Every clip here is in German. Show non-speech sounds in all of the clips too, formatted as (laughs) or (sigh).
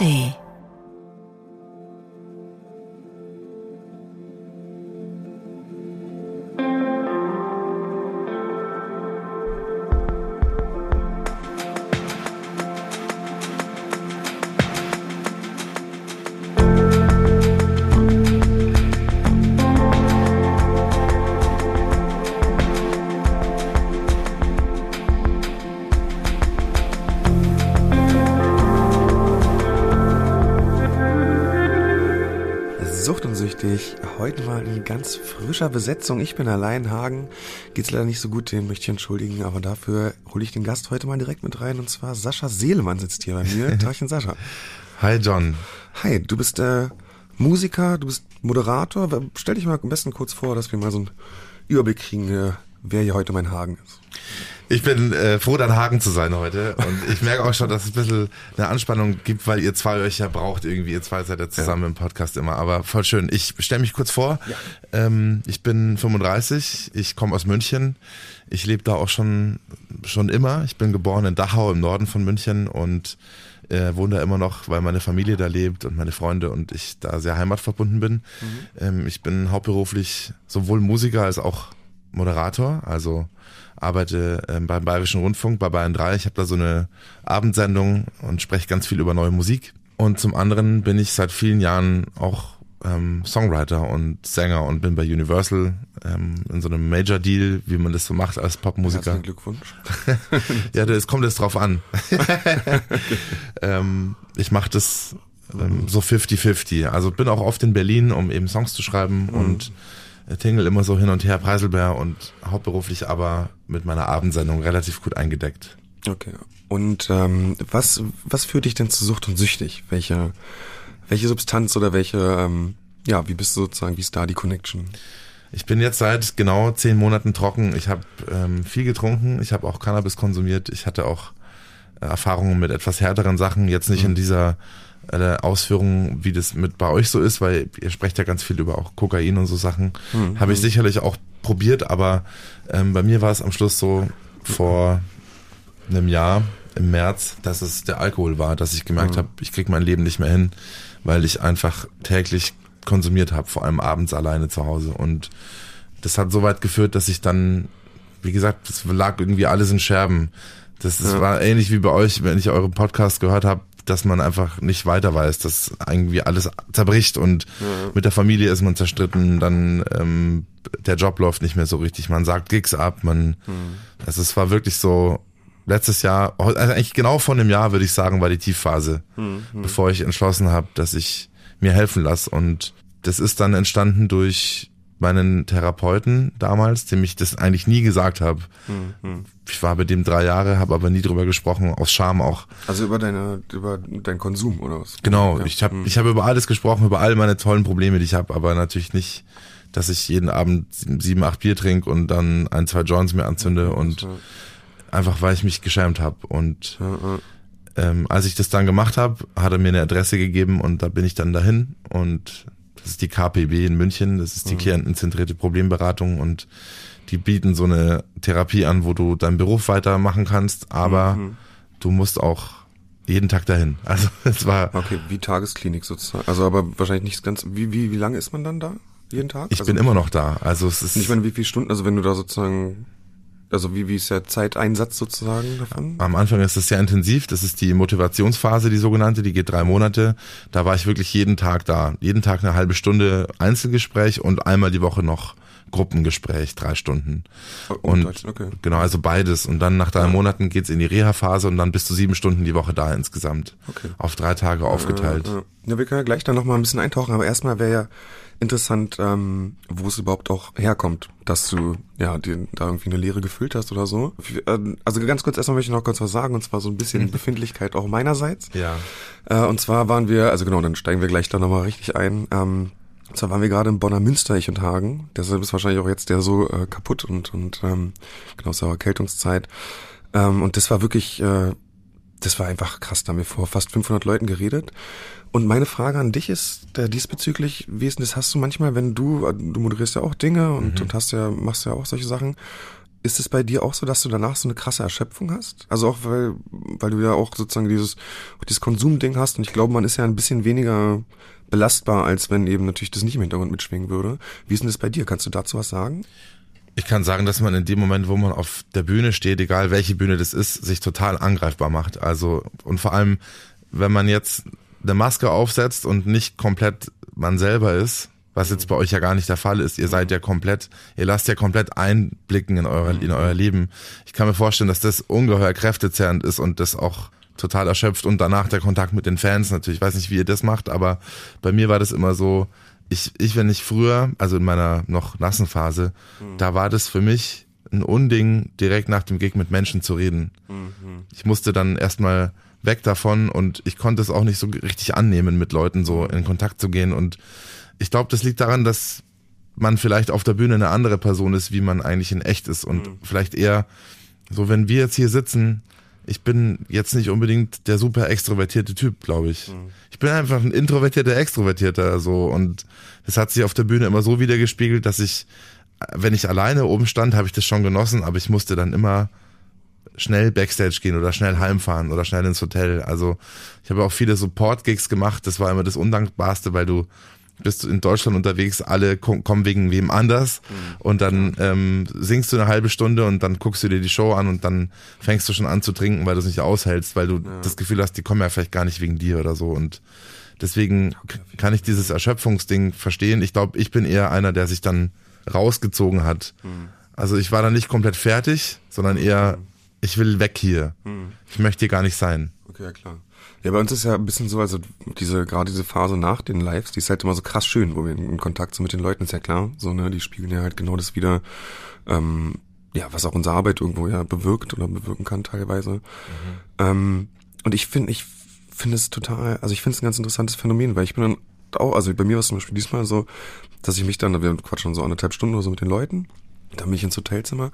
ARD ganz frischer Besetzung. Ich bin allein, Hagen. Geht's leider nicht so gut, den möchte ich entschuldigen, aber dafür hole ich den Gast heute mal direkt mit rein und zwar Sascha Seelemann sitzt hier bei mir. (laughs) Tagchen Sascha. Hi John. Hi, du bist äh, Musiker, du bist Moderator. Stell dich mal am besten kurz vor, dass wir mal so einen Überblick kriegen, äh, wer hier heute mein Hagen ist. Ich bin äh, froh, dann Hagen zu sein heute. Und ich merke auch schon, dass es ein bisschen eine Anspannung gibt, weil ihr zwei euch ja braucht irgendwie. Ihr zwei seid ja zusammen ja. im Podcast immer. Aber voll schön. Ich stelle mich kurz vor. Ja. Ähm, ich bin 35. Ich komme aus München. Ich lebe da auch schon, schon immer. Ich bin geboren in Dachau im Norden von München und äh, wohne da immer noch, weil meine Familie da lebt und meine Freunde und ich da sehr heimatverbunden bin. Mhm. Ähm, ich bin hauptberuflich sowohl Musiker als auch Moderator. Also arbeite ähm, beim Bayerischen Rundfunk bei Bayern 3. Ich habe da so eine Abendsendung und spreche ganz viel über neue Musik. Und zum anderen bin ich seit vielen Jahren auch ähm, Songwriter und Sänger und bin bei Universal ähm, in so einem Major Deal, wie man das so macht als Popmusiker. Herzlichen Glückwunsch. (laughs) ja, das kommt jetzt drauf an. (laughs) ähm, ich mache das ähm, so 50-50. Also bin auch oft in Berlin, um eben Songs zu schreiben mhm. und tingle immer so hin und her, Preiselbär und hauptberuflich aber mit meiner Abendsendung relativ gut eingedeckt. Okay. Und ähm, was, was führt dich denn zu Sucht und süchtig? Welche, welche Substanz oder welche, ähm, ja, wie bist du sozusagen, wie ist da die Connection? Ich bin jetzt seit genau zehn Monaten trocken. Ich habe ähm, viel getrunken. Ich habe auch Cannabis konsumiert. Ich hatte auch äh, Erfahrungen mit etwas härteren Sachen. Jetzt nicht mhm. in dieser äh, Ausführungen, wie das mit bei euch so ist, weil ihr sprecht ja ganz viel über auch Kokain und so Sachen. Mhm. Habe ich sicherlich auch probiert, aber ähm, bei mir war es am Schluss so vor einem Jahr im März, dass es der Alkohol war, dass ich gemerkt mhm. habe, ich krieg mein Leben nicht mehr hin, weil ich einfach täglich konsumiert habe, vor allem abends alleine zu Hause. Und das hat so weit geführt, dass ich dann, wie gesagt, es lag irgendwie alles in Scherben. Das, das ja. war ähnlich wie bei euch, wenn ich euren Podcast gehört habe, dass man einfach nicht weiter weiß, dass irgendwie alles zerbricht und ja. mit der Familie ist man zerstritten, dann ähm, der Job läuft nicht mehr so richtig, man sagt Gigs ab, man, mhm. also es war wirklich so, letztes Jahr, also eigentlich genau vor einem Jahr würde ich sagen, war die Tiefphase, mhm. bevor ich entschlossen habe, dass ich mir helfen lasse und das ist dann entstanden durch meinen Therapeuten damals, dem ich das eigentlich nie gesagt habe. Mhm. Ich war bei dem drei Jahre, habe aber nie drüber gesprochen, aus Scham auch. Also über deine, über deinen Konsum oder was? Genau, ja. ich habe, mhm. ich habe über alles gesprochen, über all meine tollen Probleme, die ich habe, aber natürlich nicht, dass ich jeden Abend sieben, acht Bier trinke und dann ein, zwei Joints mir anzünde und ja. einfach, weil ich mich geschämt habe und ja, ähm, als ich das dann gemacht habe, hat er mir eine Adresse gegeben und da bin ich dann dahin und das ist die KPB in München, das ist die mhm. klientenzentrierte Problemberatung und die bieten so eine Therapie an, wo du deinen Beruf weitermachen kannst, aber mhm. du musst auch jeden Tag dahin. (laughs) Also es war okay wie Tagesklinik sozusagen. Also aber wahrscheinlich nicht ganz. Wie wie wie lange ist man dann da? Jeden Tag? Ich also, bin immer noch da. Also es ist. Ich meine, wie viele Stunden? Also wenn du da sozusagen also wie, wie ist der Zeiteinsatz sozusagen davon? Am Anfang ist es sehr intensiv. Das ist die Motivationsphase, die sogenannte. Die geht drei Monate. Da war ich wirklich jeden Tag da. Jeden Tag eine halbe Stunde Einzelgespräch und einmal die Woche noch Gruppengespräch, drei Stunden. Oh, und okay. genau, also beides. Und dann nach drei ja. Monaten geht's in die Reha-Phase und dann bist du sieben Stunden die Woche da insgesamt. Okay. Auf drei Tage aufgeteilt. Ja, ja, wir können ja gleich dann nochmal ein bisschen eintauchen, aber erstmal wäre ja interessant, ähm, wo es überhaupt auch herkommt, dass du ja dir da irgendwie eine Leere gefüllt hast oder so. Ähm, also ganz kurz erstmal möchte ich noch kurz was sagen und zwar so ein bisschen. (laughs) Befindlichkeit auch meinerseits. Ja. Äh, und zwar waren wir, also genau, dann steigen wir gleich da nochmal richtig ein. Ähm, und zwar waren wir gerade im Bonner Münster, ich und Hagen. Deshalb ist wahrscheinlich auch jetzt der so äh, kaputt und und ähm, genau, war Erkältungszeit. Ähm, und das war wirklich, äh, das war einfach krass. Da haben wir vor fast 500 Leuten geredet. Und meine Frage an dich ist äh, diesbezüglich, wie ist denn das? Hast du manchmal, wenn du, äh, du moderierst ja auch Dinge und, mhm. und hast ja, machst ja auch solche Sachen. Ist es bei dir auch so, dass du danach so eine krasse Erschöpfung hast? Also auch weil, weil du ja auch sozusagen dieses, dieses Konsumding hast und ich glaube, man ist ja ein bisschen weniger belastbar, als wenn eben natürlich das nicht im Hintergrund mitschwingen würde. Wie ist denn das bei dir? Kannst du dazu was sagen? Ich kann sagen, dass man in dem Moment, wo man auf der Bühne steht, egal welche Bühne das ist, sich total angreifbar macht. Also, und vor allem, wenn man jetzt eine Maske aufsetzt und nicht komplett man selber ist, was jetzt bei euch ja gar nicht der Fall ist. Ihr seid ja komplett, ihr lasst ja komplett einblicken in euer, in euer Leben. Ich kann mir vorstellen, dass das ungeheuer kräftezerrend ist und das auch total erschöpft und danach der Kontakt mit den Fans natürlich. Ich weiß nicht, wie ihr das macht, aber bei mir war das immer so, ich, ich, wenn ich früher, also in meiner noch nassen Phase, mhm. da war das für mich ein Unding, direkt nach dem Gig mit Menschen zu reden. Mhm. Ich musste dann erstmal weg davon und ich konnte es auch nicht so richtig annehmen, mit Leuten so in Kontakt zu gehen. Und ich glaube, das liegt daran, dass man vielleicht auf der Bühne eine andere Person ist, wie man eigentlich in echt ist. Und mhm. vielleicht eher so, wenn wir jetzt hier sitzen, ich bin jetzt nicht unbedingt der super extrovertierte Typ, glaube ich. Mhm. Ich bin einfach ein introvertierter Extrovertierter so und das hat sich auf der Bühne immer so wiedergespiegelt, dass ich, wenn ich alleine oben stand, habe ich das schon genossen, aber ich musste dann immer schnell Backstage gehen oder schnell heimfahren oder schnell ins Hotel. Also ich habe auch viele Support-Gigs gemacht, das war immer das Undankbarste, weil du bist du in Deutschland unterwegs, alle kommen wegen wem anders mhm. und dann ähm, singst du eine halbe Stunde und dann guckst du dir die Show an und dann fängst du schon an zu trinken, weil du es nicht aushältst, weil du ja. das Gefühl hast, die kommen ja vielleicht gar nicht wegen dir oder so und deswegen kann ich dieses Erschöpfungsding verstehen. Ich glaube, ich bin eher einer, der sich dann rausgezogen hat. Mhm. Also ich war dann nicht komplett fertig, sondern eher, mhm. ich will weg hier. Mhm. Ich möchte hier gar nicht sein. Okay, ja klar. Ja, bei uns ist ja ein bisschen so, also diese, gerade diese Phase nach den Lives, die ist halt immer so krass schön, wo wir in Kontakt sind mit den Leuten, ist ja klar. So, ne, die spiegeln ja halt genau das wieder, ähm, ja, was auch unsere Arbeit irgendwo ja bewirkt oder bewirken kann teilweise. Mhm. Ähm, und ich finde, ich finde es total, also ich finde es ein ganz interessantes Phänomen, weil ich bin dann auch, also bei mir war es zum Beispiel diesmal so, dass ich mich dann, wir quatschen so anderthalb Stunden oder so mit den Leuten, dann bin ich ins Hotelzimmer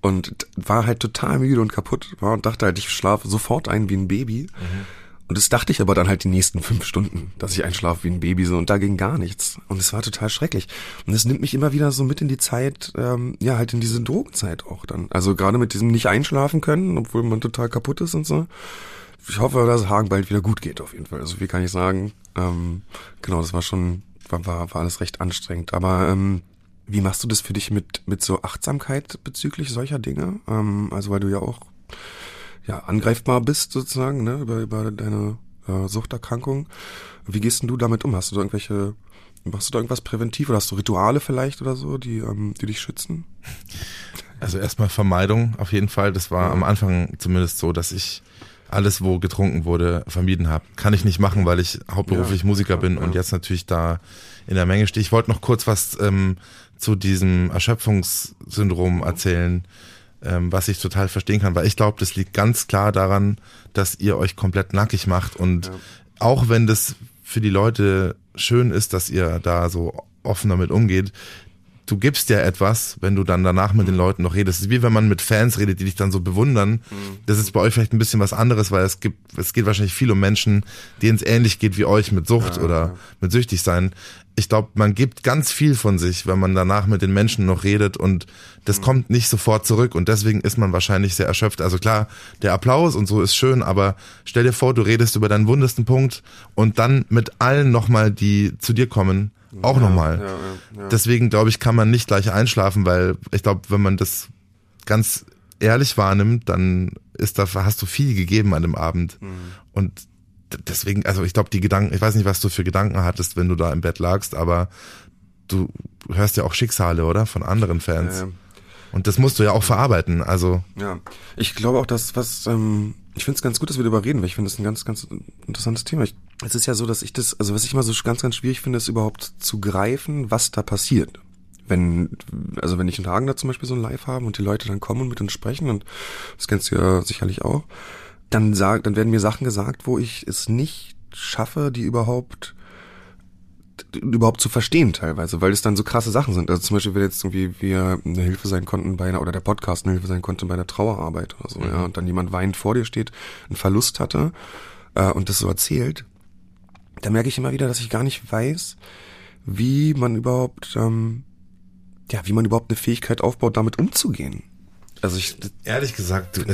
und war halt total müde und kaputt war und dachte halt, ich schlafe sofort ein wie ein Baby. Mhm. Und das dachte ich aber dann halt die nächsten fünf Stunden, dass ich einschlafe wie ein Baby so und da ging gar nichts. Und es war total schrecklich. Und es nimmt mich immer wieder so mit in die Zeit, ähm, ja, halt in diese Drogenzeit auch dann. Also gerade mit diesem nicht einschlafen können, obwohl man total kaputt ist und so. Ich hoffe, dass Hagen bald wieder gut geht auf jeden Fall. Also wie kann ich sagen? Ähm, genau, das war schon, war, war, war alles recht anstrengend. Aber ähm, wie machst du das für dich mit, mit so Achtsamkeit bezüglich solcher Dinge? Ähm, also weil du ja auch ja, angreifbar bist sozusagen, ne, über, über deine äh, Suchterkrankung. Wie gehst denn du damit um? Hast du da irgendwelche, machst du da irgendwas präventiv oder hast du Rituale vielleicht oder so, die, ähm, die dich schützen? Also erstmal Vermeidung auf jeden Fall. Das war am Anfang zumindest so, dass ich alles, wo getrunken wurde, vermieden habe. Kann ich nicht machen, weil ich hauptberuflich ja, Musiker bin ja. und jetzt natürlich da in der Menge stehe. Ich wollte noch kurz was ähm, zu diesem Erschöpfungssyndrom erzählen ähm, was ich total verstehen kann, weil ich glaube, das liegt ganz klar daran, dass ihr euch komplett nackig macht und ja. auch wenn das für die Leute schön ist, dass ihr da so offen damit umgeht, du gibst ja etwas, wenn du dann danach mit den Leuten noch redest. Es ist wie wenn man mit Fans redet, die dich dann so bewundern. Mhm. Das ist bei euch vielleicht ein bisschen was anderes, weil es gibt, es geht wahrscheinlich viel um Menschen, denen es ähnlich geht wie euch mit Sucht ja, oder ja. mit süchtig sein ich glaube, man gibt ganz viel von sich, wenn man danach mit den Menschen noch redet und das mhm. kommt nicht sofort zurück und deswegen ist man wahrscheinlich sehr erschöpft. Also klar, der Applaus und so ist schön, aber stell dir vor, du redest über deinen wundesten Punkt und dann mit allen nochmal, die zu dir kommen, auch ja, nochmal. Ja, ja, Deswegen glaube ich, kann man nicht gleich einschlafen, weil ich glaube, wenn man das ganz ehrlich wahrnimmt, dann ist da, hast du viel gegeben an dem Abend. Mhm. Und deswegen, also ich glaube, die Gedanken, ich weiß nicht, was du für Gedanken hattest, wenn du da im Bett lagst, aber du hörst ja auch Schicksale, oder? Von anderen Fans. Ja, ja. Und das musst du ja auch verarbeiten, also. Ja, ich glaube auch, dass was, ähm, ich finde es ganz gut, dass wir darüber reden, weil ich finde das ein ganz, ganz interessantes Thema. Ich, es ist ja so, dass ich das, also was ich immer so ganz, ganz schwierig finde, ist überhaupt zu greifen, was da passiert. Wenn, also wenn ich in Hagen da zum Beispiel so ein Live haben und die Leute dann kommen und mit uns sprechen, und das kennst du ja sicherlich auch, dann sag, dann werden mir Sachen gesagt, wo ich es nicht schaffe, die überhaupt überhaupt zu verstehen teilweise, weil es dann so krasse Sachen sind. Also zum Beispiel, wenn jetzt irgendwie wir eine Hilfe sein konnten bei einer, oder der Podcast eine Hilfe sein konnte bei einer Trauerarbeit oder so, mhm. ja, und dann jemand weinend vor dir steht, einen Verlust hatte äh, und das so erzählt, da merke ich immer wieder, dass ich gar nicht weiß, wie man überhaupt, ähm, ja, wie man überhaupt eine Fähigkeit aufbaut, damit umzugehen. Also ich, ehrlich gesagt, du,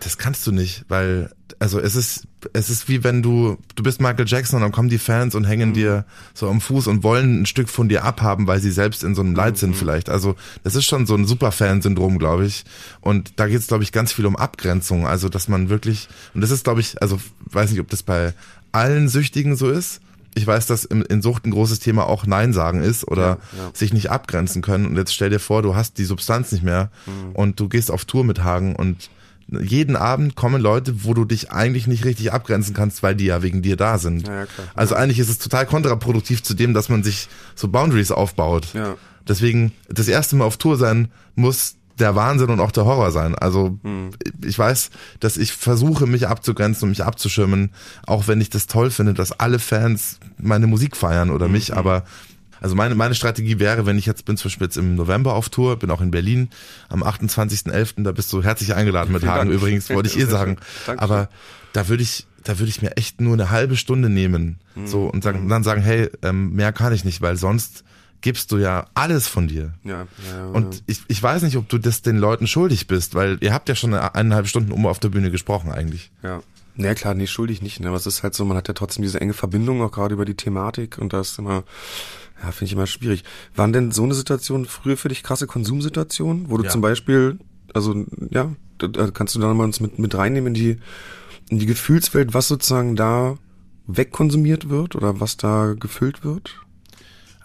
Das kannst du nicht, weil, also es ist, es ist wie wenn du, du bist Michael Jackson und dann kommen die Fans und hängen mhm. dir so am Fuß und wollen ein Stück von dir abhaben, weil sie selbst in so einem Leid sind mhm. vielleicht. Also das ist schon so ein Superfan-Syndrom, glaube ich. Und da geht es, glaube ich, ganz viel um Abgrenzung. Also dass man wirklich, und das ist, glaube ich, also weiß nicht, ob das bei allen Süchtigen so ist, ich weiß, dass in Sucht ein großes Thema auch Nein sagen ist oder ja, ja. sich nicht abgrenzen können. Und jetzt stell dir vor, du hast die Substanz nicht mehr mhm. und du gehst auf Tour mit Hagen und jeden Abend kommen Leute, wo du dich eigentlich nicht richtig abgrenzen kannst, weil die ja wegen dir da sind. Ja, also eigentlich ist es total kontraproduktiv zu dem, dass man sich so Boundaries aufbaut. Deswegen das erste Mal auf Tour sein muss der Wahnsinn und auch der Horror sein. Also hm. ich weiß, dass ich versuche, mich abzugrenzen und mich abzuschirmen, auch wenn ich das toll finde, dass alle Fans meine Musik feiern oder hm. mich, mhm. aber also meine, meine Strategie wäre, wenn ich jetzt bin, zum Beispiel jetzt im November auf Tour, bin auch in Berlin am 28.11., da bist du herzlich eingeladen mit Hagen übrigens, wollte ich eh sagen. Aber da würde ich, da würde ich mir echt nur eine halbe Stunde nehmen, mhm. so und sagen, dann sagen, hey, ähm, mehr kann ich nicht, weil sonst gibst du ja alles von dir. Ja, ja. Und ich, ich weiß nicht, ob du das den Leuten schuldig bist, weil ihr habt ja schon eineinhalb Stunden um auf der Bühne gesprochen eigentlich. Ja. Ja klar, nee, schuldig nicht, ne? aber es ist halt so, man hat ja trotzdem diese enge Verbindung auch gerade über die Thematik und das ist immer, ja, finde ich immer schwierig. Waren denn so eine Situation früher für dich krasse Konsumsituationen, wo du ja. zum Beispiel, also ja, kannst du da mal uns mit, mit reinnehmen in die, in die Gefühlswelt, was sozusagen da wegkonsumiert wird oder was da gefüllt wird?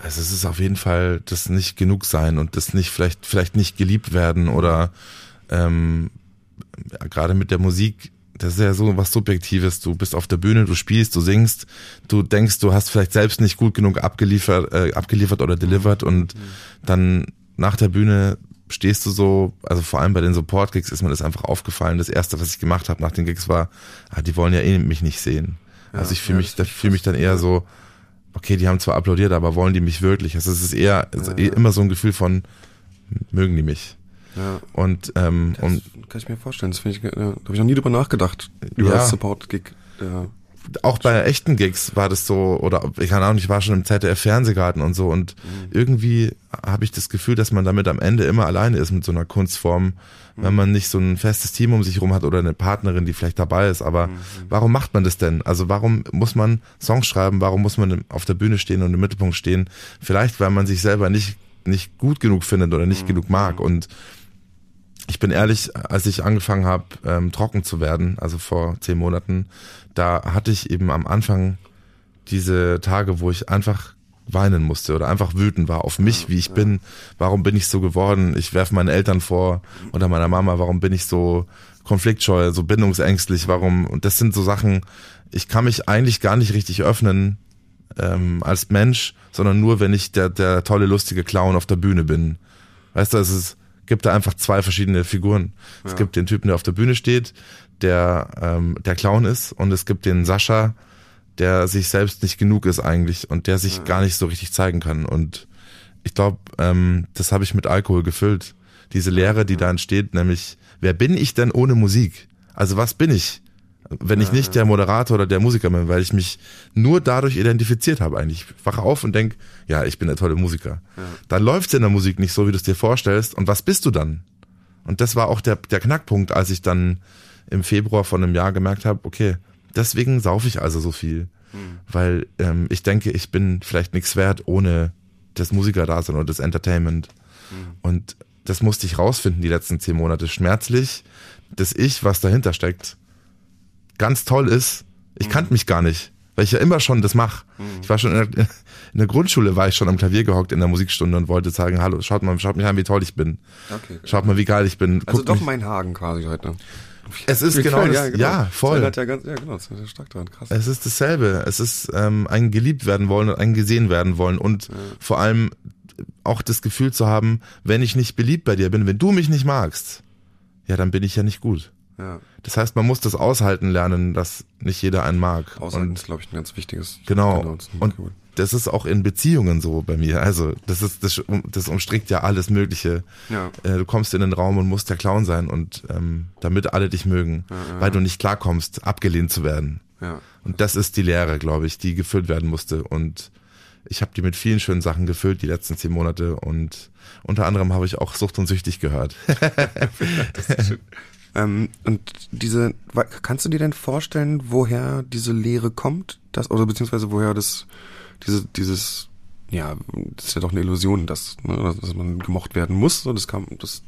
Also es ist auf jeden Fall das nicht genug sein und das nicht vielleicht vielleicht nicht geliebt werden oder ähm, ja, gerade mit der Musik, das ist ja so was Subjektives. Du bist auf der Bühne, du spielst, du singst, du denkst, du hast vielleicht selbst nicht gut genug abgeliefert, äh, abgeliefert oder delivered und mhm. dann nach der Bühne stehst du so, also vor allem bei den Support-Gigs ist mir das einfach aufgefallen. Das erste, was ich gemacht habe nach den Gigs war, ah, die wollen ja eh mich nicht sehen. Ja, also ich fühle ja, mich, fühle mich dann eher so, okay, die haben zwar applaudiert, aber wollen die mich wirklich? Also es ist eher ja, immer so ein Gefühl von, mögen die mich? Ja. Und, ähm, das und kann ich mir vorstellen. Das finde ich, da habe ich noch nie drüber nachgedacht. Über ja. das Support-Gig. Ja. Auch bei echten Gigs war das so, oder ich kann auch nicht, ich war schon im ZDF Fernsehgarten und so und mhm. irgendwie habe ich das Gefühl, dass man damit am Ende immer alleine ist mit so einer Kunstform wenn man nicht so ein festes Team um sich rum hat oder eine Partnerin, die vielleicht dabei ist. Aber mhm. warum macht man das denn? Also warum muss man Songs schreiben? Warum muss man auf der Bühne stehen und im Mittelpunkt stehen? Vielleicht, weil man sich selber nicht, nicht gut genug findet oder nicht mhm. genug mag. Und ich bin ehrlich, als ich angefangen habe, ähm, trocken zu werden, also vor zehn Monaten, da hatte ich eben am Anfang diese Tage, wo ich einfach weinen musste oder einfach wütend war auf mich, wie ich ja. bin. Warum bin ich so geworden? Ich werfe meinen Eltern vor oder meiner Mama, warum bin ich so konfliktscheu, so bindungsängstlich? Warum? Und das sind so Sachen, ich kann mich eigentlich gar nicht richtig öffnen ähm, als Mensch, sondern nur, wenn ich der, der tolle, lustige Clown auf der Bühne bin. Weißt du, es ist, gibt da einfach zwei verschiedene Figuren. Ja. Es gibt den Typen, der auf der Bühne steht, der ähm, der Clown ist, und es gibt den Sascha, der sich selbst nicht genug ist eigentlich und der sich ja. gar nicht so richtig zeigen kann. Und ich glaube, ähm, das habe ich mit Alkohol gefüllt. Diese Leere, die da entsteht, nämlich, wer bin ich denn ohne Musik? Also was bin ich, wenn ich nicht der Moderator oder der Musiker bin, weil ich mich nur dadurch identifiziert habe eigentlich. Ich wache auf und denk, ja, ich bin der tolle Musiker. Ja. Dann läuft's in der Musik nicht so, wie du es dir vorstellst. Und was bist du dann? Und das war auch der, der Knackpunkt, als ich dann im Februar von einem Jahr gemerkt habe, okay, Deswegen saufe ich also so viel. Mhm. Weil ähm, ich denke, ich bin vielleicht nichts wert ohne das Musikerdasein oder das Entertainment. Mhm. Und das musste ich rausfinden die letzten zehn Monate. Schmerzlich, dass ich, was dahinter steckt, ganz toll ist. Ich mhm. kannte mich gar nicht, weil ich ja immer schon das mache. Mhm. Ich war schon in der, in der, Grundschule, war ich schon am Klavier gehockt in der Musikstunde und wollte sagen, hallo, schaut mal, schaut mich an, wie toll ich bin. Okay, schaut mal, wie geil ich bin. Also Guckt doch mich. mein Hagen quasi heute. Es ist (laughs) genau, das, ja, genau, ja, voll. Hat ja, ganz, ja, genau, das ist stark dran, krass. Es ist dasselbe. Es ist ähm, ein geliebt werden wollen und ein gesehen werden wollen und ja. vor allem auch das Gefühl zu haben, wenn ich nicht beliebt bei dir bin, wenn du mich nicht magst, ja, dann bin ich ja nicht gut. Ja. Das heißt, man muss das aushalten lernen, dass nicht jeder einen mag. Aushalten und, ist, glaube ich, ein ganz wichtiges. Genau. genau und das ist auch in Beziehungen so bei mir. Also das ist das, das umstrickt ja alles Mögliche. Ja. Äh, du kommst in den Raum und musst der Clown sein und ähm, damit alle dich mögen, ja, weil du nicht klarkommst, abgelehnt zu werden. Ja. Und das ist die Lehre, glaube ich, die gefüllt werden musste. Und ich habe die mit vielen schönen Sachen gefüllt die letzten zehn Monate und unter anderem habe ich auch Sucht und Süchtig gehört. (laughs) das ist schön. Ähm, und diese, kannst du dir denn vorstellen, woher diese Lehre kommt? Das, oder beziehungsweise woher das, diese, dieses, ja, das ist ja doch eine Illusion, dass, ne, dass man gemocht werden muss. So, das kam, das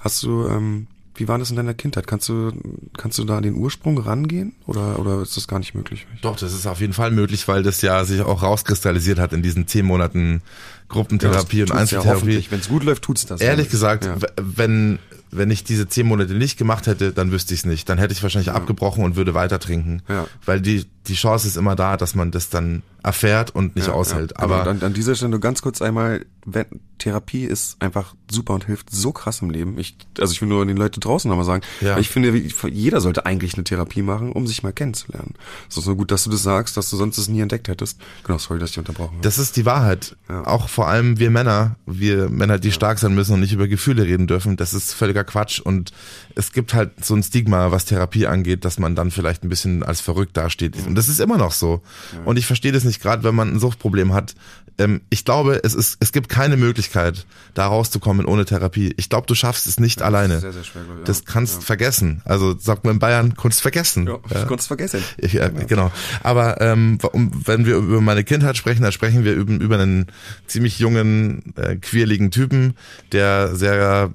hast du, ähm, wie war das in deiner Kindheit? Kannst du, kannst du da an den Ursprung rangehen oder, oder ist das gar nicht möglich? Doch, das ist auf jeden Fall möglich, weil das ja sich auch rauskristallisiert hat in diesen zehn Monaten Gruppentherapie ja, und Einzeltherapie. Ja Wenn es gut läuft, tut's das. Ehrlich gesagt, ja. wenn wenn ich diese zehn Monate nicht gemacht hätte, dann wüsste ich es nicht. Dann hätte ich wahrscheinlich ja. abgebrochen und würde weiter trinken. Ja. Weil die, die Chance ist immer da, dass man das dann erfährt und nicht ja, aushält. Ja. Aber an, an dieser Stelle nur ganz kurz einmal, wenn, Therapie ist einfach super und hilft so krass im Leben. Ich, also ich will nur den Leuten draußen nochmal sagen, ja. ich finde, jeder sollte eigentlich eine Therapie machen, um sich mal kennenzulernen. Es ist so gut, dass du das sagst, dass du sonst es nie entdeckt hättest. Genau, sorry, dass ich unterbrochen habe. Das ist die Wahrheit. Ja. Auch vor allem wir Männer, wir Männer, die stark sein müssen und nicht über Gefühle reden dürfen, das ist völliger Quatsch. Und es gibt halt so ein Stigma, was Therapie angeht, dass man dann vielleicht ein bisschen als verrückt dasteht. Und das ist immer noch so. Und ich verstehe das nicht, gerade wenn man ein Suchtproblem hat, ähm, ich glaube, es ist, es gibt keine Möglichkeit, da rauszukommen ohne Therapie. Ich glaube, du schaffst es nicht ja, alleine. Das, sehr, sehr schwer, ich, das kannst ja. vergessen. Also sagt man in Bayern, Kunst vergessen. Ja, ja. Kunst vergessen. Ich, ja, genau. Aber ähm, wenn wir über meine Kindheit sprechen, dann sprechen wir über, über einen ziemlich jungen, äh, quirligen Typen, der sehr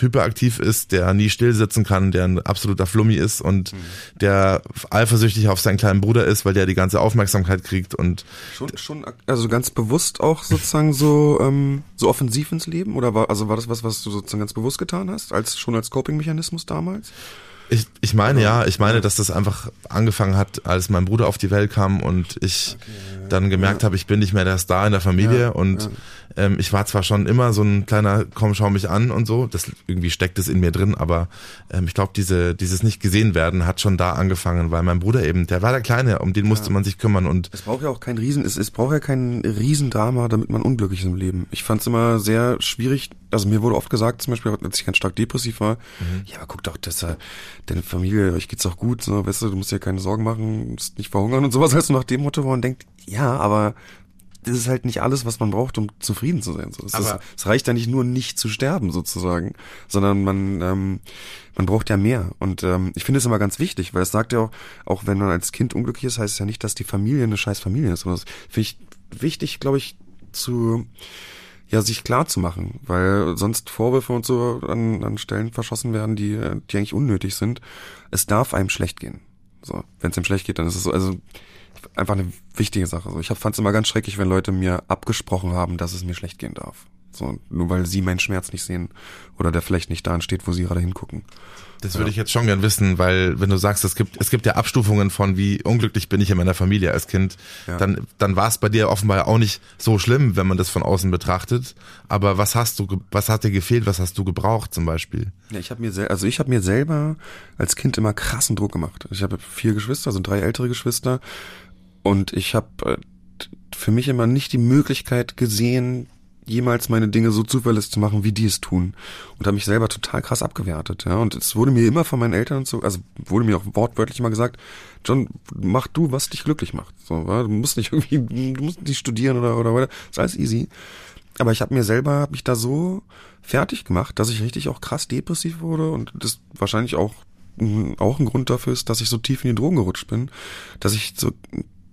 hyperaktiv ist, der nie still sitzen kann, der ein absoluter Flummi ist und mhm. der eifersüchtig auf seinen kleinen Bruder ist, weil der die ganze Aufmerksamkeit kriegt und schon, schon also ganz bewusst auch sozusagen so ähm, so offensiv ins Leben oder war also war das was, was du sozusagen ganz bewusst getan hast, als schon als Coping-Mechanismus damals? Ich, ich meine ja, ich meine, dass das einfach angefangen hat, als mein Bruder auf die Welt kam und ich okay, ja, dann gemerkt ja. habe, ich bin nicht mehr der Star in der Familie ja, und ähm, ich war zwar schon immer so ein kleiner, komm, schau mich an und so, das irgendwie steckt es in mir drin, aber ähm, ich glaube, diese, dieses nicht gesehen werden hat schon da angefangen, weil mein Bruder eben, der war der Kleine, um den musste man sich kümmern und. Es braucht ja auch kein Riesen, es, es braucht ja kein Riesendrama, damit man unglücklich ist im Leben. Ich fand es immer sehr schwierig, also mir wurde oft gesagt, zum Beispiel, als ich ganz stark depressiv war, mhm. ja, aber guck doch, das, äh, deine Familie, euch geht's auch gut, so, weißt du, du musst dir keine Sorgen machen, musst nicht verhungern und sowas, (laughs) heißt du nach dem Motto, wo man denkt, ja, aber das ist halt nicht alles, was man braucht, um zufrieden zu sein. So, es, ist, es reicht ja nicht nur, nicht zu sterben sozusagen, sondern man ähm, man braucht ja mehr. Und ähm, ich finde es immer ganz wichtig, weil es sagt ja auch, auch wenn man als Kind unglücklich ist, heißt es ja nicht, dass die Familie eine scheiß Familie ist. Und das finde ich wichtig, glaube ich, zu ja sich klar zu machen, weil sonst Vorwürfe und so an, an Stellen verschossen werden, die die eigentlich unnötig sind. Es darf einem schlecht gehen. So, wenn es ihm schlecht geht, dann ist es so. Also einfach eine wichtige Sache. So, ich fand es immer ganz schrecklich, wenn Leute mir abgesprochen haben, dass es mir schlecht gehen darf. So, nur weil sie meinen Schmerz nicht sehen oder der vielleicht nicht da steht, wo sie gerade hingucken. Das würde ja. ich jetzt schon gern wissen, weil wenn du sagst, es gibt, es gibt ja Abstufungen von wie unglücklich bin ich in meiner Familie als Kind, ja. dann, dann war es bei dir offenbar auch nicht so schlimm, wenn man das von außen betrachtet. Aber was hast du, was hat dir gefehlt, was hast du gebraucht zum Beispiel? Ja, ich habe mir also ich habe mir selber als Kind immer krassen Druck gemacht. Ich habe vier Geschwister, also drei ältere Geschwister und ich habe äh, für mich immer nicht die Möglichkeit gesehen, jemals meine Dinge so zuverlässig zu machen, wie die es tun. Und habe mich selber total krass abgewertet. Ja. Und es wurde mir immer von meinen Eltern so, also wurde mir auch wortwörtlich immer gesagt, John, mach du, was dich glücklich macht. So, ja. Du musst nicht irgendwie, du musst nicht studieren oder oder oder. Ist alles easy. Aber ich habe mir selber hab mich da so fertig gemacht, dass ich richtig auch krass depressiv wurde und das wahrscheinlich auch auch ein Grund dafür ist, dass ich so tief in die Drogen gerutscht bin, dass ich so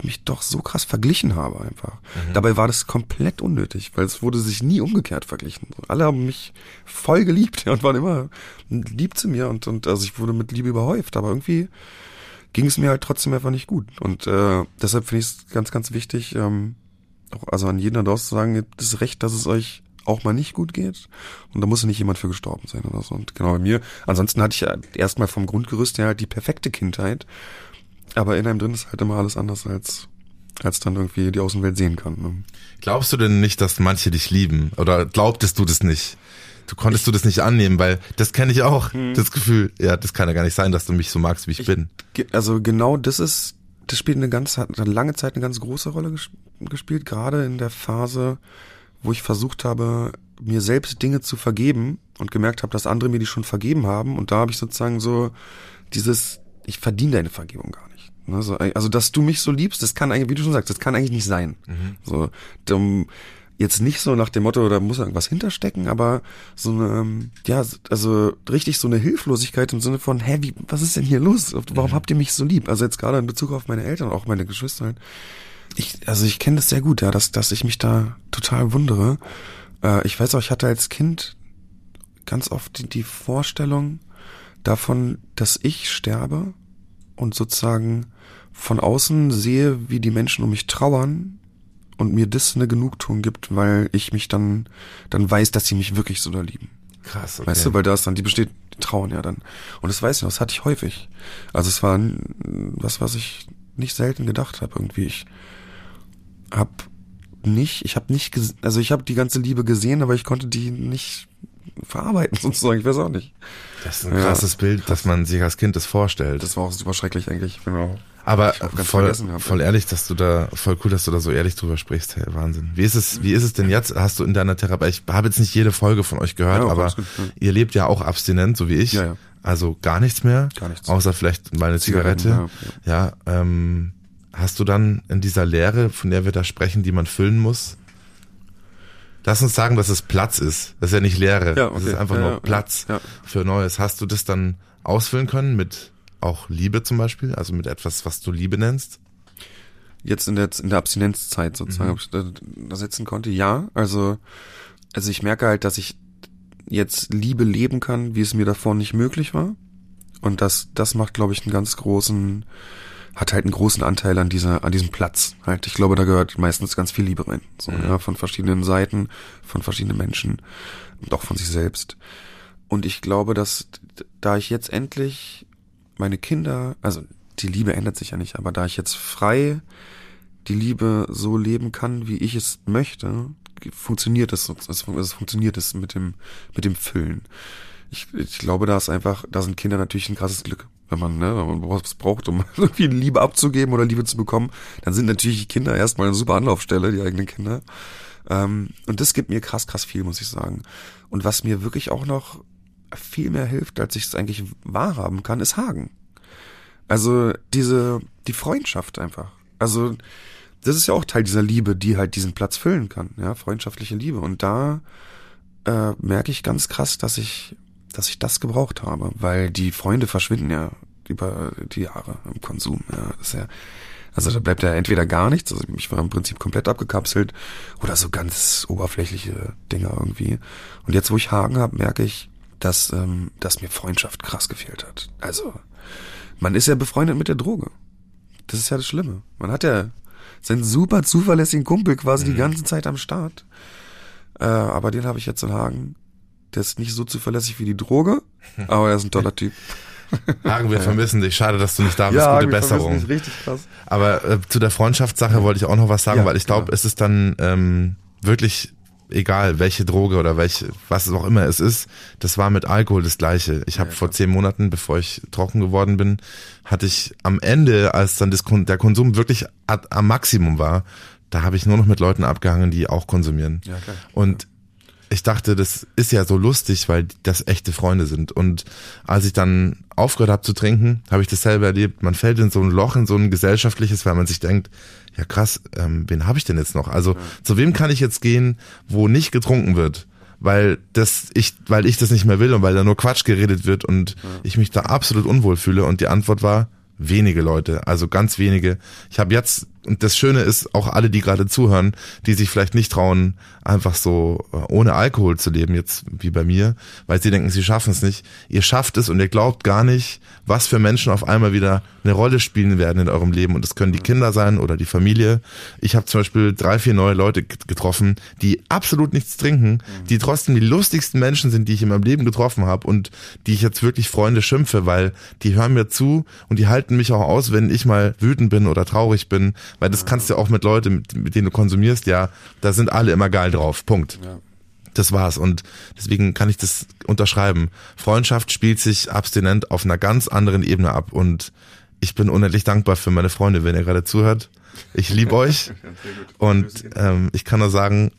mich doch so krass verglichen habe einfach. Mhm. Dabei war das komplett unnötig, weil es wurde sich nie umgekehrt verglichen. Alle haben mich voll geliebt ja, und waren immer lieb zu mir und, und also ich wurde mit Liebe überhäuft, aber irgendwie ging es mir halt trotzdem einfach nicht gut. Und äh, deshalb finde ich es ganz, ganz wichtig, ähm, auch, also an jeden da draußen zu sagen, ihr habt das Recht, dass es euch auch mal nicht gut geht. Und da muss nicht jemand für gestorben sein oder so. Und genau bei mir. Ansonsten hatte ich ja erstmal vom Grundgerüst her halt die perfekte Kindheit. Aber in einem drin ist halt immer alles anders als als dann irgendwie die Außenwelt sehen kann. Ne? Glaubst du denn nicht, dass manche dich lieben? Oder glaubtest du das nicht? Du konntest ich, du das nicht annehmen, weil das kenne ich auch, hm. das Gefühl, ja, das kann ja gar nicht sein, dass du mich so magst, wie ich, ich bin. Also genau das ist, das spielt eine ganz, hat eine lange Zeit eine ganz große Rolle gespielt, gerade in der Phase, wo ich versucht habe, mir selbst Dinge zu vergeben und gemerkt habe, dass andere mir die schon vergeben haben. Und da habe ich sozusagen so dieses, ich verdiene deine Vergebung gar nicht. Also, also, dass du mich so liebst, das kann eigentlich, wie du schon sagst, das kann eigentlich nicht sein. Mhm. So, um, jetzt nicht so nach dem Motto, da muss irgendwas hinterstecken, aber so eine, ähm, ja, also richtig so eine Hilflosigkeit im Sinne von, hä, wie, was ist denn hier los? Warum mhm. habt ihr mich so lieb? Also jetzt gerade in Bezug auf meine Eltern, auch meine Geschwister halt. Ich, also ich kenne das sehr gut, ja, dass, dass ich mich da total wundere. Äh, ich weiß auch, ich hatte als Kind ganz oft die, die Vorstellung davon, dass ich sterbe und sozusagen von außen sehe, wie die Menschen um mich trauern und mir das eine Genugtuung gibt, weil ich mich dann, dann weiß, dass sie mich wirklich so da lieben. Krass, okay. Weißt du, weil da ist dann, die besteht, die trauen ja dann. Und das weiß ich noch, das hatte ich häufig. Also es war was, was ich nicht selten gedacht habe irgendwie. Ich hab nicht, ich habe nicht, also ich habe die ganze Liebe gesehen, aber ich konnte die nicht verarbeiten (laughs) sozusagen, ich weiß auch nicht. Das ist ein krasses ja, Bild, dass man sich als Kind das vorstellt. Das war auch super schrecklich eigentlich. Auch aber voll, voll ehrlich, dass du da, voll cool, dass du da so ehrlich drüber sprichst. Hey, Wahnsinn. Wie ist es, wie ist es denn jetzt? Hast du in deiner Therapie, ich habe jetzt nicht jede Folge von euch gehört, ja, aber gut, ja. ihr lebt ja auch abstinent, so wie ich. Ja, ja. Also gar nichts mehr. Gar nichts. Außer vielleicht mal eine Zigarette. Ja, ähm, hast du dann in dieser Lehre, von der wir da sprechen, die man füllen muss, Lass uns sagen, dass es Platz ist. Das ist ja nicht Leere. Ja, okay. Das ist einfach nur Platz für Neues. Hast du das dann ausfüllen können mit auch Liebe zum Beispiel, also mit etwas, was du Liebe nennst? Jetzt in der, in der Abstinenzzeit sozusagen, mhm. ob ich da, da setzen konnte, ja. Also, also ich merke halt, dass ich jetzt Liebe leben kann, wie es mir davor nicht möglich war. Und das, das macht, glaube ich, einen ganz großen, hat halt einen großen Anteil an dieser, an diesem Platz. Halt, ich glaube, da gehört meistens ganz viel Liebe rein. So, mhm. ja, von verschiedenen Seiten, von verschiedenen Menschen und auch von sich selbst. Und ich glaube, dass da ich jetzt endlich meine Kinder, also die Liebe ändert sich ja nicht, aber da ich jetzt frei die Liebe so leben kann, wie ich es möchte, funktioniert es, es, es funktioniert es mit dem, mit dem Füllen. Ich, ich glaube, da ist einfach, da sind Kinder natürlich ein krasses Glück. Wenn man, ne, wenn man was braucht, um (laughs) irgendwie Liebe abzugeben oder Liebe zu bekommen, dann sind natürlich Kinder erstmal eine super Anlaufstelle, die eigenen Kinder. Ähm, und das gibt mir krass, krass viel, muss ich sagen. Und was mir wirklich auch noch viel mehr hilft, als ich es eigentlich wahrhaben kann, ist Hagen. Also diese, die Freundschaft einfach. Also das ist ja auch Teil dieser Liebe, die halt diesen Platz füllen kann, ja, freundschaftliche Liebe. Und da äh, merke ich ganz krass, dass ich, dass ich das gebraucht habe, weil die Freunde verschwinden ja über die Jahre im Konsum. Ja, das ist ja, also da bleibt ja entweder gar nichts, also ich war im Prinzip komplett abgekapselt, oder so ganz oberflächliche Dinge irgendwie. Und jetzt, wo ich Hagen habe, merke ich, dass, ähm, dass mir Freundschaft krass gefehlt hat. Also, man ist ja befreundet mit der Droge. Das ist ja das Schlimme. Man hat ja seinen super zuverlässigen Kumpel quasi mhm. die ganze Zeit am Start. Äh, aber den habe ich jetzt in Hagen. Der ist nicht so zuverlässig wie die Droge, (laughs) aber er ist ein toller Typ. Hagen, wir vermissen dich. Schade, dass du nicht da bist. Ja, Gute Besserung. Dich. Richtig krass. Aber äh, zu der Freundschaftssache wollte ich auch noch was sagen, ja, weil ich glaube, es ist dann ähm, wirklich egal welche Droge oder welche, was es auch immer es ist, das war mit Alkohol das gleiche. Ich habe ja, vor zehn Monaten, bevor ich trocken geworden bin, hatte ich am Ende, als dann das, der Konsum wirklich am Maximum war, da habe ich nur noch mit Leuten abgehangen, die auch konsumieren. Ja, klar. Und ich dachte, das ist ja so lustig, weil das echte Freunde sind. Und als ich dann aufgehört habe zu trinken, habe ich das selber erlebt. Man fällt in so ein Loch, in so ein gesellschaftliches, weil man sich denkt, ja krass, ähm, wen habe ich denn jetzt noch? Also ja. zu wem kann ich jetzt gehen, wo nicht getrunken wird? Weil das ich, weil ich das nicht mehr will und weil da nur Quatsch geredet wird und ja. ich mich da absolut unwohl fühle. Und die Antwort war wenige Leute, also ganz wenige. Ich habe jetzt und das Schöne ist, auch alle, die gerade zuhören, die sich vielleicht nicht trauen, einfach so äh, ohne Alkohol zu leben, jetzt wie bei mir, weil sie denken, sie schaffen es nicht. Ihr schafft es und ihr glaubt gar nicht, was für Menschen auf einmal wieder eine Rolle spielen werden in eurem Leben. Und das können die Kinder sein oder die Familie. Ich habe zum Beispiel drei, vier neue Leute getroffen, die absolut nichts trinken, die trotzdem die lustigsten Menschen sind, die ich in meinem Leben getroffen habe und die ich jetzt wirklich Freunde schimpfe, weil die hören mir zu und die halten mich auch aus, wenn ich mal wütend bin oder traurig bin, weil das kannst du auch mit Leuten, mit, mit denen du konsumierst, ja, da sind alle immer geil drauf. Punkt. Ja. Das war's. Und deswegen kann ich das unterschreiben. Freundschaft spielt sich abstinent auf einer ganz anderen Ebene ab. Und ich bin unendlich dankbar für meine Freunde, wenn ihr gerade zuhört. Ich liebe (laughs) euch. Und ähm, ich kann nur sagen,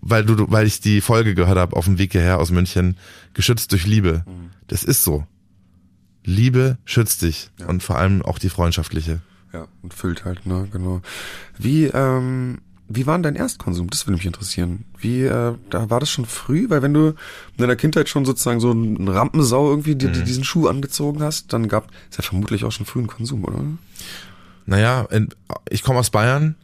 weil du, weil ich die Folge gehört habe auf dem Weg hierher aus München, geschützt durch Liebe. Mhm. Das ist so. Liebe schützt dich und vor allem auch die freundschaftliche. Ja, und füllt halt, ne, genau. Wie, ähm, wie war denn dein Erstkonsum? Das würde mich interessieren. Wie, äh, da war das schon früh? Weil wenn du in deiner Kindheit schon sozusagen so ein Rampensau irgendwie die, die diesen Schuh angezogen hast, dann gab es ja vermutlich auch schon früh einen Konsum, oder? Naja, in, ich komme aus Bayern.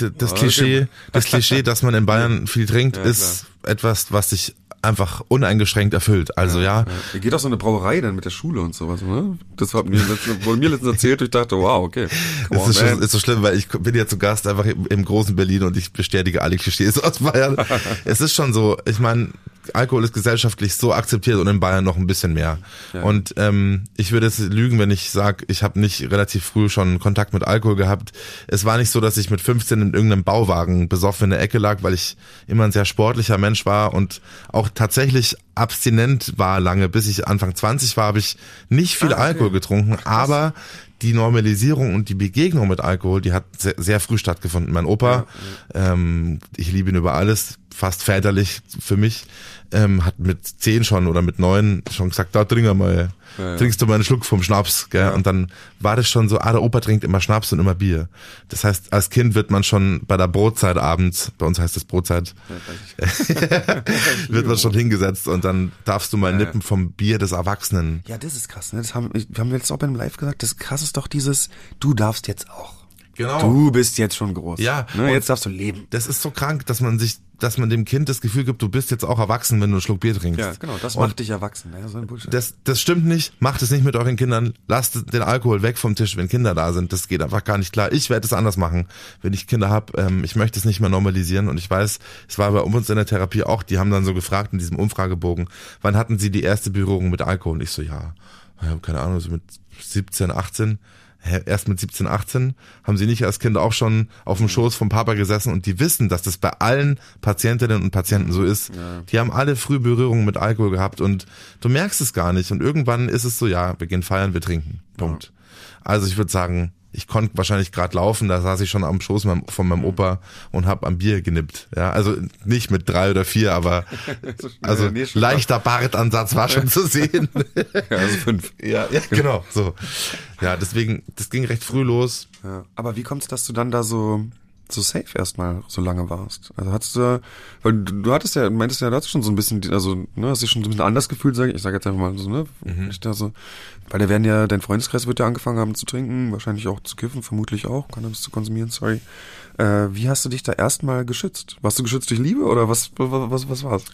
D- Das Ah, Klischee, okay. das Klischee, dass man in Bayern viel trinkt, Ja, ist etwas, was sich einfach uneingeschränkt erfüllt. Also ja, Wie geht auch so eine Brauerei dann mit der Schule und sowas, ne? Das hat mir letztens, wurde mir letztens erzählt und ich dachte, wow, okay. Come Es on, ist, schon, man. ist so schlimm, weil ich bin ja zu Gast einfach im, im großen Berlin und ich bestätige alle Klischees (laughs) aus Bayern. es ist schon so, ich meine, Alkohol ist gesellschaftlich so akzeptiert und in Bayern noch ein bisschen mehr. Ja. Und ähm, ich würde jetzt lügen, wenn ich sage, ich habe nicht relativ früh schon Kontakt mit Alkohol gehabt. Es war nicht so, dass ich mit 15 in irgendeinem Bauwagen besoffen in der Ecke lag, weil ich immer ein sehr sportlicher Mensch war und auch tatsächlich abstinent war lange. Bis ich Anfang 20 war, habe ich nicht viel Ah, okay. Alkohol getrunken, aber die Normalisierung und die Begegnung mit Alkohol, die hat sehr, sehr früh stattgefunden. Mein Opa, ähm, ich liebe ihn über alles, fast väterlich für mich, ähm, hat mit zehn schon oder mit neun schon gesagt, da trink mal, Ja, ja. trinkst du mal einen Schluck vom Schnaps, gell? Und dann war das schon so, ah, der Opa trinkt immer Schnaps und immer Bier. Das heißt, als Kind wird man schon bei der Brotzeit abends, bei uns heißt es Brotzeit, (laughs) wird man schon hingesetzt und dann darfst du mal Ja, ja. nippen vom Bier des Erwachsenen. Ja, das ist krass, ne? Das haben, wir haben jetzt auch beim Live gesagt, das krass ist doch dieses, du darfst jetzt auch. Genau. Du bist jetzt schon groß. Ja, Ne? und- Jetzt darfst du leben. Das ist so krank, dass man sich, dass man dem Kind das Gefühl gibt, du bist jetzt auch erwachsen, wenn du einen Schluck Bier trinkst. Ja, genau, das Und macht dich erwachsen. Ja, so ein Bullshit. Das, das stimmt nicht. Macht es nicht mit euren Kindern. Lasst den Alkohol weg vom Tisch, wenn Kinder da sind. Das geht einfach gar nicht klar. Ich werde es anders machen, wenn ich Kinder habe. Ähm, ich möchte es nicht mehr normalisieren. Und ich weiß, es war bei uns in der Therapie auch, die haben dann so gefragt in diesem Umfragebogen, wann hatten sie die erste Berührung mit Alkohol? Und ich so, ja, ja, keine Ahnung, so mit 17, 18. Erst mit 17, 18 haben sie nicht als Kinder auch schon auf dem Schoß vom Papa gesessen und die wissen, dass das bei allen Patientinnen und Patienten so ist. Die haben alle früh Berührungen mit Alkohol gehabt und du merkst es gar nicht und irgendwann ist es so, ja, wir gehen feiern, wir trinken. Punkt. Also ich würde sagen, ich konnte wahrscheinlich gerade laufen, da saß ich schon am Schoß meinem- von meinem Opa und hab am Bier genippt. Ja, also nicht mit drei oder vier, aber (laughs) also nee, leichter Bartansatz war schon zu sehen. (laughs) Ja, also fünf. ja, ja, genau, so. Ja, deswegen, das ging recht früh los. Ja. Aber wie kommt's, dass du dann da so so safe erstmal so lange warst? Also hattest du, da- weil du, du hattest ja, meintest ja, du hattest schon so ein bisschen, also, ne, hast dich schon so ein bisschen anders gefühlt, sag ich, ich sag jetzt einfach mal so, ne, ich da so, weil da werden ja, dein Freundeskreis wird ja angefangen haben zu trinken, wahrscheinlich auch zu kiffen, vermutlich auch, Cannabis zu konsumieren, sorry. Äh, wie hast du dich da erstmal geschützt? Warst du geschützt durch Liebe oder was, was, was, was war's?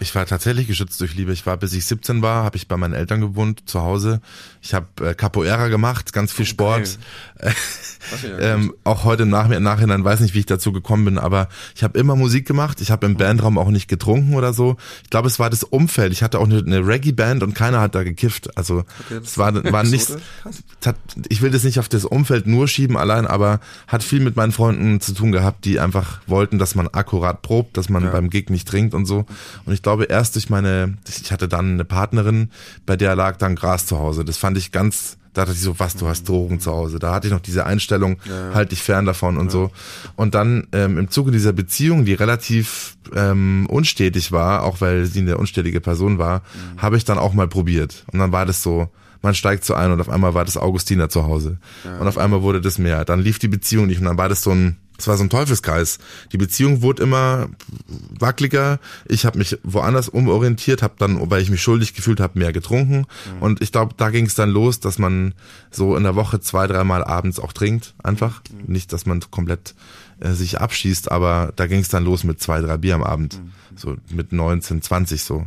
Ich war tatsächlich geschützt durch Liebe. Ich war, bis ich 17 war, habe ich bei meinen Eltern gewohnt, zu Hause. Ich habe äh, Capoeira gemacht, ganz viel Sport. Was (laughs) ja ähm, auch heute im Nach Nachhinein weiß nicht, wie ich dazu gekommen bin, aber ich habe immer Musik gemacht. Ich habe im Bandraum auch nicht getrunken oder so. Ich glaube, es war das Umfeld. Ich hatte auch eine, eine Reggae-Band und keiner hat da gekifft. Also Okay, es war, (laughs) war nichts. hat, ich will das nicht auf das Umfeld nur schieben allein, aber hat viel mit meinen Freunden zu tun gehabt, die einfach wollten, dass man akkurat probt, dass man Ja. beim Gig nicht trinkt und so. Und ich glaube, erst durch meine, ich hatte dann eine Partnerin, bei der lag dann Gras zu Hause. Das fand ich ganz, da dachte ich so, was, du hast Drogen zu Hause. Da hatte ich noch diese Einstellung, Ja. halt dich fern davon und so. Und dann ähm, im Zuge dieser Beziehung, die relativ ähm, unstetig war, auch weil sie eine unstetige Person war, Mhm. habe ich dann auch mal probiert. Und dann war das so, man steigt so ein und auf einmal war das Augustiner zu Hause. Und auf einmal wurde das mehr. Dann lief die Beziehung nicht und dann war das so ein, es war so ein Teufelskreis. Die Beziehung wurde immer wackeliger. Ich habe mich woanders umorientiert, habe dann, weil ich mich schuldig gefühlt habe, mehr getrunken. Und ich glaube, da ging es dann los, dass man so in der Woche zwei, dreimal abends auch trinkt. Einfach. Nicht, dass man komplett äh, sich abschießt, aber da ging es dann los mit zwei, drei Bier am Abend. So mit 19, 20 so.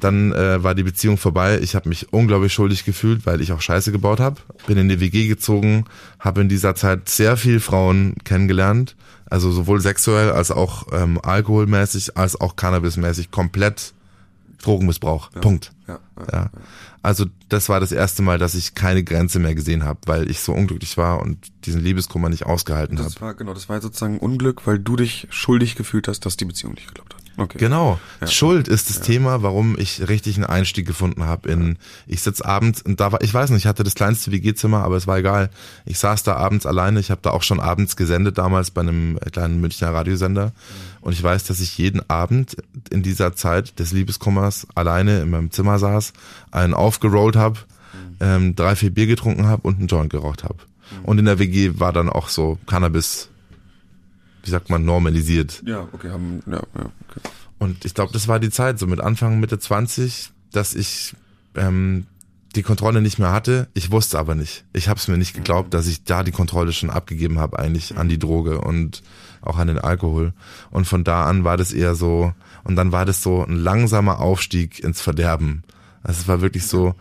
Dann äh, war die Beziehung vorbei. Ich habe mich unglaublich schuldig gefühlt, weil ich auch Scheiße gebaut habe. Bin in die WG gezogen, habe in dieser Zeit sehr viel Frauen kennengelernt. Also sowohl sexuell als auch ähm, alkoholmäßig, als auch cannabismäßig. Komplett Drogenmissbrauch. Punkt. Ja, ja. Ja. Also das war das erste Mal, dass ich keine Grenze mehr gesehen habe, weil ich so unglücklich war und diesen Liebeskummer nicht ausgehalten habe. Das war, genau, das war sozusagen Unglück, weil du dich schuldig gefühlt hast, dass die Beziehung nicht geklappt hat. Okay. Genau. Ja. Schuld ist das Thema, warum ich richtig einen Einstieg gefunden habe in ich sitz abends und da war ich weiß nicht, ich hatte das kleinste WG-Zimmer, aber es war egal. Ich saß da abends alleine, ich habe da auch schon abends gesendet damals bei einem kleinen Münchner Radiosender und ich weiß, dass ich jeden Abend in dieser Zeit des Liebeskummers alleine in meinem Zimmer saß, einen aufgerollt habe, ähm, drei, vier Bier getrunken habe und einen Joint geraucht habe. Und in der WG war dann auch so Cannabis wie sagt man, normalisiert. Ja, okay, haben, ja, ja, okay. Und ich glaube, das war die Zeit, so mit Anfang, Mitte 20, dass ich ähm, die Kontrolle nicht mehr hatte. Ich wusste aber nicht. Ich habe es mir nicht geglaubt, dass ich da die Kontrolle schon abgegeben habe, eigentlich an die Droge und auch an den Alkohol. Und von da an war das eher so, und dann war das so ein langsamer Aufstieg ins Verderben. Also es war wirklich so,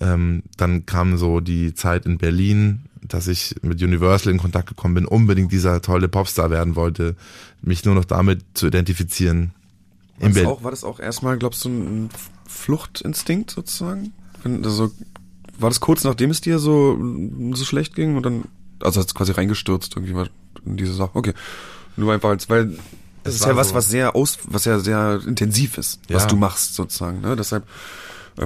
ähm, dann kam so die Zeit in Berlin, dass ich mit Universal in Kontakt gekommen bin, unbedingt dieser tolle Popstar werden wollte, mich nur noch damit zu identifizieren. War, das auch, war das auch erstmal, glaubst du, ein Fluchtinstinkt sozusagen? Also, war das kurz nachdem es dir so, so schlecht ging und dann, also hast du quasi reingestürzt irgendwie in diese Sache? Okay. Nur einfach als, weil das, ist ja was, was sehr aus, was ja sehr intensiv ist, ja. was du machst sozusagen. Ne? Deshalb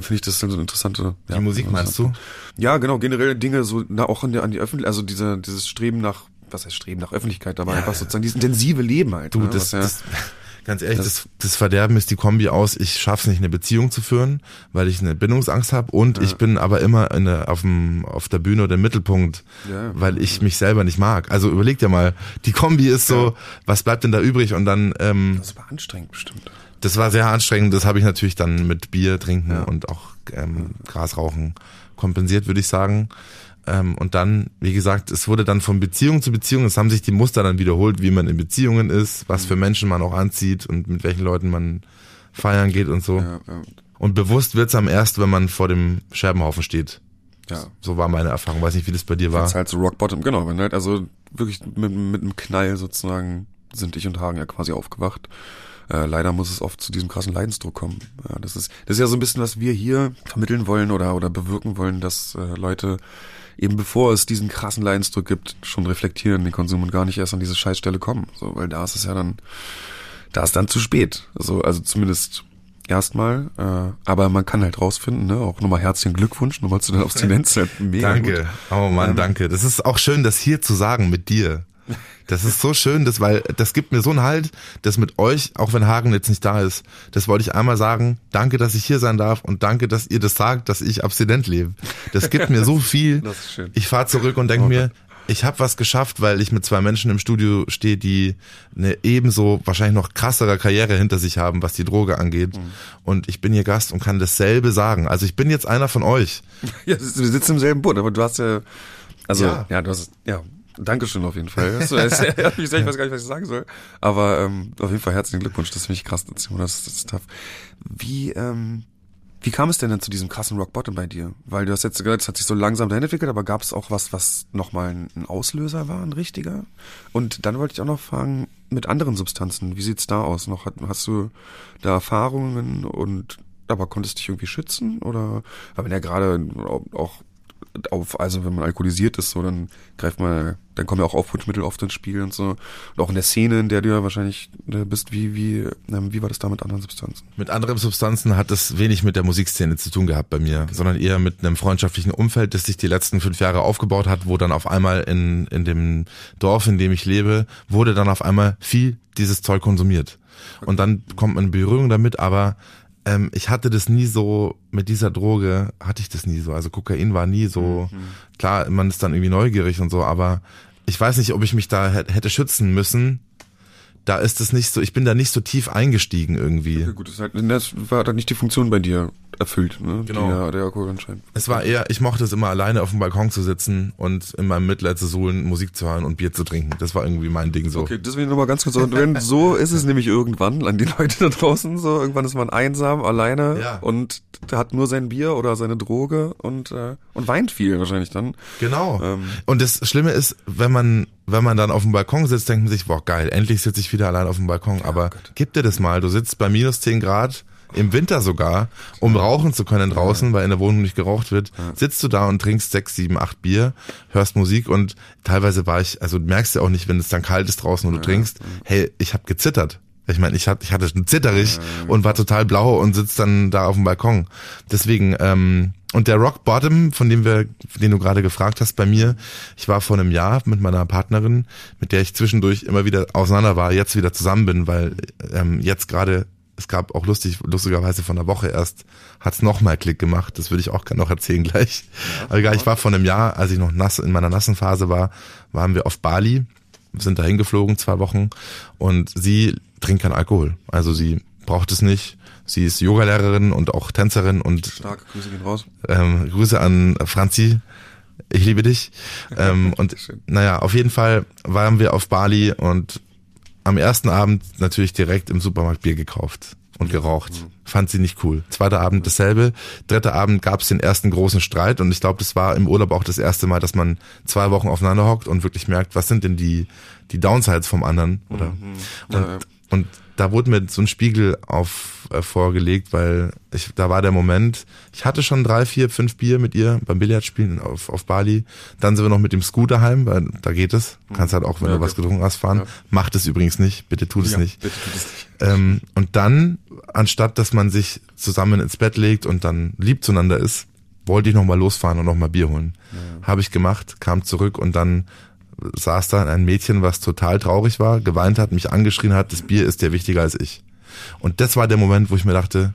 finde ich das dann so eine interessante. Die ja, Musik meinst du? Ja, genau, generell Dinge so na, auch an, der, an die Öffentlichkeit, also diese, dieses Streben nach, was heißt Streben nach Öffentlichkeit, aber ja, einfach sozusagen dieses intensive Leben halt. Du, ne? das, das, Ganz ehrlich, das, das, das Verderben ist die Kombi aus, ich schaff's nicht, eine Beziehung zu führen, weil ich eine Bindungsangst habe und ja. ich bin aber immer in der, auf, dem, auf der Bühne oder im Mittelpunkt, ja. weil ich mich selber nicht mag. Also überleg dir mal, die Kombi ist so, ja. was bleibt denn da übrig? Und dann... Ähm, das war anstrengend bestimmt. Das war sehr anstrengend, das habe ich natürlich dann mit Bier trinken und auch ähm, Gras rauchen kompensiert, würde ich sagen. Ähm, und dann, wie gesagt, es wurde dann von Beziehung zu Beziehung, es haben sich die Muster dann wiederholt, wie man in Beziehungen ist, was für Menschen man auch anzieht und mit welchen Leuten man feiern geht und so. Ja, ja. Und bewusst wird's am erst, wenn man vor dem Scherbenhaufen steht. Ja. So war meine Erfahrung. Weiß nicht, wie das bei dir war. Das ist halt so Rock Bottom, genau. Wenn halt, also wirklich mit, mit einem Knall sozusagen sind ich und Hagen ja quasi aufgewacht. Äh, leider muss es oft zu diesem krassen Leidensdruck kommen. Ja, das ist, das ist ja so ein bisschen, was wir hier vermitteln wollen oder, oder bewirken wollen, dass äh, Leute eben bevor es diesen krassen Leidensdruck gibt, schon reflektieren den Konsum und gar nicht erst an diese Scheißstelle kommen. So, weil da ist es ja dann, da ist dann zu spät. So, also zumindest erstmal. Äh, aber man kann halt rausfinden, ne? Auch nochmal herzlichen Glückwunsch nochmal zu der (laughs) Abstinenz. Halt mega danke. Gut. Oh Mann, ähm, danke. Das ist auch schön, das hier zu sagen mit dir. Das ist so schön, das, weil das gibt mir so einen Halt, das mit euch, auch wenn Hagen jetzt nicht da ist, das wollte ich einmal sagen. Danke, dass ich hier sein darf und danke, dass ihr das sagt, dass ich abstinent lebe. Das gibt mir so (laughs) viel. Das ist schön. Ich fahre zurück und denke oh, mir, ich habe was geschafft, weil ich mit zwei Menschen im Studio stehe, die eine ebenso wahrscheinlich noch krassere Karriere hinter sich haben, was die Droge angeht. Mhm. Und ich bin hier Gast und kann dasselbe sagen. Also ich bin jetzt einer von euch. (laughs) Ja, wir sitzen im selben Boot, aber du hast ja, also ja, ja du hast ja Dankeschön auf jeden Fall. (laughs) (laughs) (laughs) ich weiß gar nicht, was ich sagen soll. Aber ähm, auf jeden Fall herzlichen Glückwunsch. Das finde ich krass. Das, das ist tough. Wie, ähm, wie kam es denn denn zu diesem krassen Rock Bottom bei dir? Weil du hast jetzt gesagt, es hat sich so langsam dahin entwickelt, aber gab es auch was, was nochmal ein Auslöser war, ein richtiger? Und dann wollte ich auch noch fragen, mit anderen Substanzen, wie sieht's da aus? Noch hast du da Erfahrungen und aber konntest dich irgendwie schützen? Oder weil man ja gerade auch auf, also wenn man alkoholisiert ist, so, dann greift man, dann kommen ja auch Aufputschmittel oft ins Spiel und so. Und auch in der Szene, in der du ja wahrscheinlich äh, bist, wie, wie, ähm, wie war das da mit anderen Substanzen? Mit anderen Substanzen hat das wenig mit der Musikszene zu tun gehabt bei mir, okay. sondern eher mit einem freundschaftlichen Umfeld, das sich die letzten fünf Jahre aufgebaut hat, wo dann auf einmal in, in dem Dorf, in dem ich lebe, wurde dann auf einmal viel dieses Zeug konsumiert. Und dann kommt man in Berührung damit, aber ähm, ich hatte das nie so, mit dieser Droge hatte ich das nie so. Also Kokain war nie so, mhm. klar, man ist dann irgendwie neugierig und so, aber ich weiß nicht, ob ich mich da hätte schützen müssen. Da ist es nicht so, ich bin da nicht so tief eingestiegen irgendwie. Okay, gut, das, war dann nicht die Funktion bei dir erfüllt, ne? Genau. Der, der Alkohol anscheinend. Es war eher, ich mochte es immer alleine auf dem Balkon zu sitzen und in meinem Mitleid zu suhlen, Musik zu hören und Bier zu trinken. Das war irgendwie mein Ding so. Okay, das will ich nochmal ganz kurz sagen. (laughs) so ist es nämlich irgendwann an die Leute da draußen so. Irgendwann ist man einsam, alleine ja. und hat nur sein Bier oder seine Droge und, äh, und weint viel wahrscheinlich dann. Genau. Ähm. Und das Schlimme ist, wenn man wenn man dann auf dem Balkon sitzt, denkt man sich, boah, geil, endlich sitze ich wieder allein auf dem Balkon. Aber oh gib dir das mal, du sitzt bei minus 10 Grad im Winter sogar, um rauchen zu können draußen, weil in der Wohnung nicht geraucht wird, sitzt du da und trinkst sechs, sieben, acht Bier, hörst Musik und teilweise war ich, also du merkst ja auch nicht, wenn es dann kalt ist draußen und du trinkst, hey, ich habe gezittert. Ich meine, ich hatte, ich hatte einen Zitterich und war total blau und sitzt dann da auf dem Balkon. Deswegen, ähm, und der Rock Bottom, von dem wir, den du gerade gefragt hast bei mir, ich war vor einem Jahr mit meiner Partnerin, mit der ich zwischendurch immer wieder auseinander war, jetzt wieder zusammen bin, weil ähm, jetzt gerade es gab auch lustig, lustigerweise von der Woche erst, hat's noch mal Klick gemacht. Das würde ich auch noch erzählen gleich. Ja, Aber egal, ich war vor einem Jahr, als ich noch nass in meiner nassen Phase war, waren wir auf Bali sind dahin geflogen, zwei Wochen. Und sie trinkt keinen Alkohol. Also sie braucht es nicht. Sie ist Yogalehrerin und auch Tänzerin und Stark, Grüße gehen raus. ähm, Grüße an Franzi. Ich liebe dich. Ähm, und naja, auf jeden Fall waren wir auf Bali und am ersten Abend natürlich direkt im Supermarkt Bier gekauft und geraucht. Fand sie nicht cool. Zweiter Abend dasselbe. Dritter Abend gab es den ersten großen Streit und ich glaube, das war im Urlaub auch das erste Mal, dass man zwei Wochen aufeinander hockt und wirklich merkt, was sind denn die, die Downsides vom anderen, oder? Ja, ja. Und, da wurde mir so ein Spiegel auf äh, vorgelegt, weil ich, da war der Moment, ich hatte schon drei, vier, fünf Bier mit ihr beim Billardspielen auf, auf Bali. Dann sind wir noch mit dem Scooter heim, weil da geht es. Kannst halt auch, wenn Ja, du was okay. getrunken hast, fahren. Ja. Macht es übrigens nicht. Bitte tut es Ja, nicht. Bitte tut es nicht. Ähm, und dann, anstatt dass man sich zusammen ins Bett legt und dann lieb zueinander ist, wollte ich nochmal losfahren und nochmal Bier holen. Habe ich gemacht, kam zurück und dann saß da ein Mädchen, was total traurig war, geweint hat, mich angeschrien hat, das Bier ist dir wichtiger als ich. Und das war der Moment, wo ich mir dachte,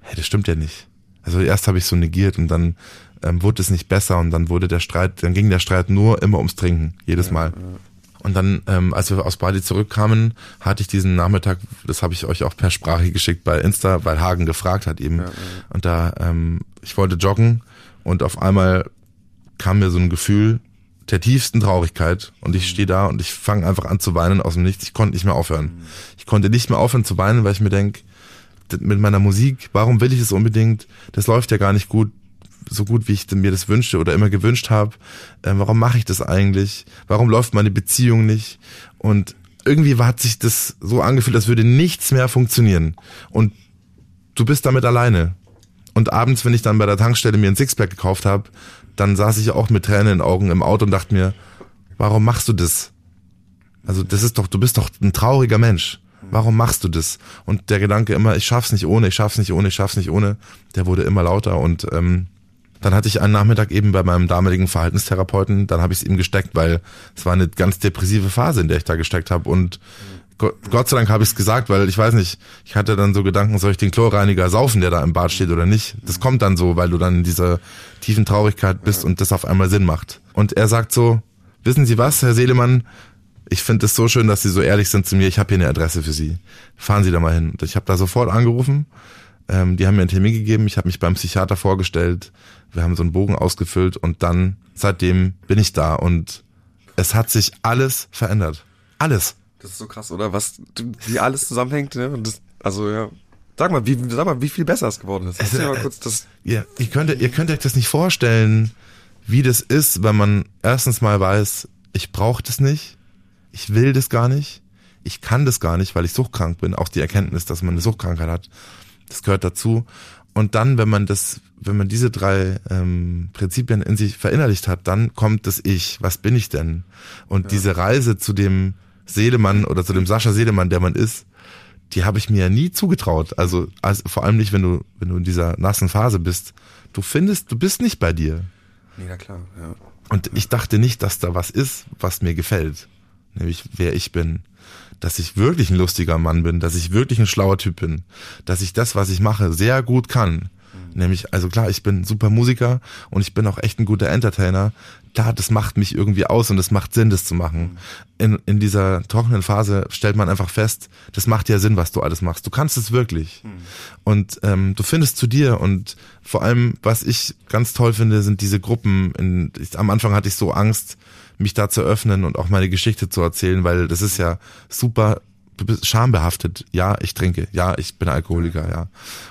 hey, das stimmt ja nicht. Also erst habe ich so negiert und dann ähm, wurde es nicht besser und dann wurde der Streit, dann ging der Streit nur immer ums Trinken, jedes Mal. Und dann, ähm, als wir aus Bali zurückkamen, hatte ich diesen Nachmittag, das habe ich euch auch per Sprache geschickt bei Insta, weil Hagen gefragt hat eben. Und da, ähm, ich wollte joggen und auf einmal kam mir so ein Gefühl der tiefsten Traurigkeit und ich stehe da und ich fange einfach an zu weinen aus dem Nichts. Ich konnte nicht mehr aufhören. Ich konnte nicht mehr aufhören zu weinen, weil ich mir denk, mit meiner Musik, warum will ich es unbedingt? Das läuft ja gar nicht gut, so gut, wie ich mir das wünschte oder immer gewünscht habe. Ähm, warum mache ich das eigentlich? Warum läuft meine Beziehung nicht? Und irgendwie hat sich das so angefühlt, als würde nichts mehr funktionieren. Und du bist damit alleine. Und abends, wenn ich dann bei der Tankstelle mir ein Sixpack gekauft habe, dann saß ich auch mit Tränen in den Augen im Auto und dachte mir, warum machst du das? Also das ist doch, du bist doch ein trauriger Mensch. Warum machst du das? Und der Gedanke immer, ich schaff's nicht ohne, ich schaff's nicht ohne, ich schaff's nicht ohne, der wurde immer lauter und ähm, dann hatte ich einen Nachmittag eben bei meinem damaligen Verhaltenstherapeuten, dann habe ich es ihm gesteckt, weil es war eine ganz depressive Phase, in der ich da gesteckt habe und Gott, Gott sei Dank habe ich es gesagt, weil ich weiß nicht, ich hatte dann so Gedanken, soll ich den Chlorreiniger saufen, der da im Bad steht oder nicht? Das kommt dann so, weil du dann in dieser tiefen Traurigkeit bist und das auf einmal Sinn macht. Und er sagt so, wissen Sie was, Herr Seelemann, ich finde es so schön, dass Sie so ehrlich sind zu mir, ich habe hier eine Adresse für Sie. Fahren Sie da mal hin. Und ich habe da sofort angerufen, ähm, die haben mir einen Termin gegeben, ich habe mich beim Psychiater vorgestellt, wir haben so einen Bogen ausgefüllt und dann, seitdem bin ich da und es hat sich alles verändert. Alles. Das ist so krass, oder? Was, wie alles zusammenhängt, ne? Und das, also, ja. Sag mal, wie, sag mal, wie viel besser es geworden ist. Erzähl mal äh, kurz das. Ihr, ihr, könnt, ihr könnt euch das nicht vorstellen, wie das ist, wenn man erstens mal weiß, ich brauche das nicht, ich will das gar nicht, ich kann das gar nicht, weil ich suchtkrank bin. Auch die Erkenntnis, dass man eine Suchtkrankheit hat, das gehört dazu. Und dann, wenn man das, wenn man diese drei ähm, Prinzipien in sich verinnerlicht hat, dann kommt das Ich. Was bin ich denn? Und diese Reise zu dem Seelemann oder zu dem Sascha Seelemann, der man ist, die habe ich mir ja nie zugetraut. Also, also vor allem nicht, wenn du, wenn du in dieser nassen Phase bist. Du findest, du bist nicht bei dir. Na klar, ja. Und ich dachte nicht, dass da was ist, was mir gefällt. Nämlich wer ich bin. Dass ich wirklich ein lustiger Mann bin, dass ich wirklich ein schlauer Typ bin, dass ich das, was ich mache, sehr gut kann. Nämlich, also klar, ich bin super Musiker und ich bin auch echt ein guter Entertainer. Klar, das macht mich irgendwie aus und es macht Sinn, das zu machen. In, in dieser trockenen Phase stellt man einfach fest, das macht ja Sinn, was du alles machst. Du kannst es wirklich. Und ähm, du findest zu dir und vor allem, was ich ganz toll finde, sind diese Gruppen. In, ich, am Anfang hatte ich so Angst, mich da zu öffnen und auch meine Geschichte zu erzählen, weil das ist ja super schambehaftet. Ja, ich trinke. Ja, ich bin Alkoholiker. Ja.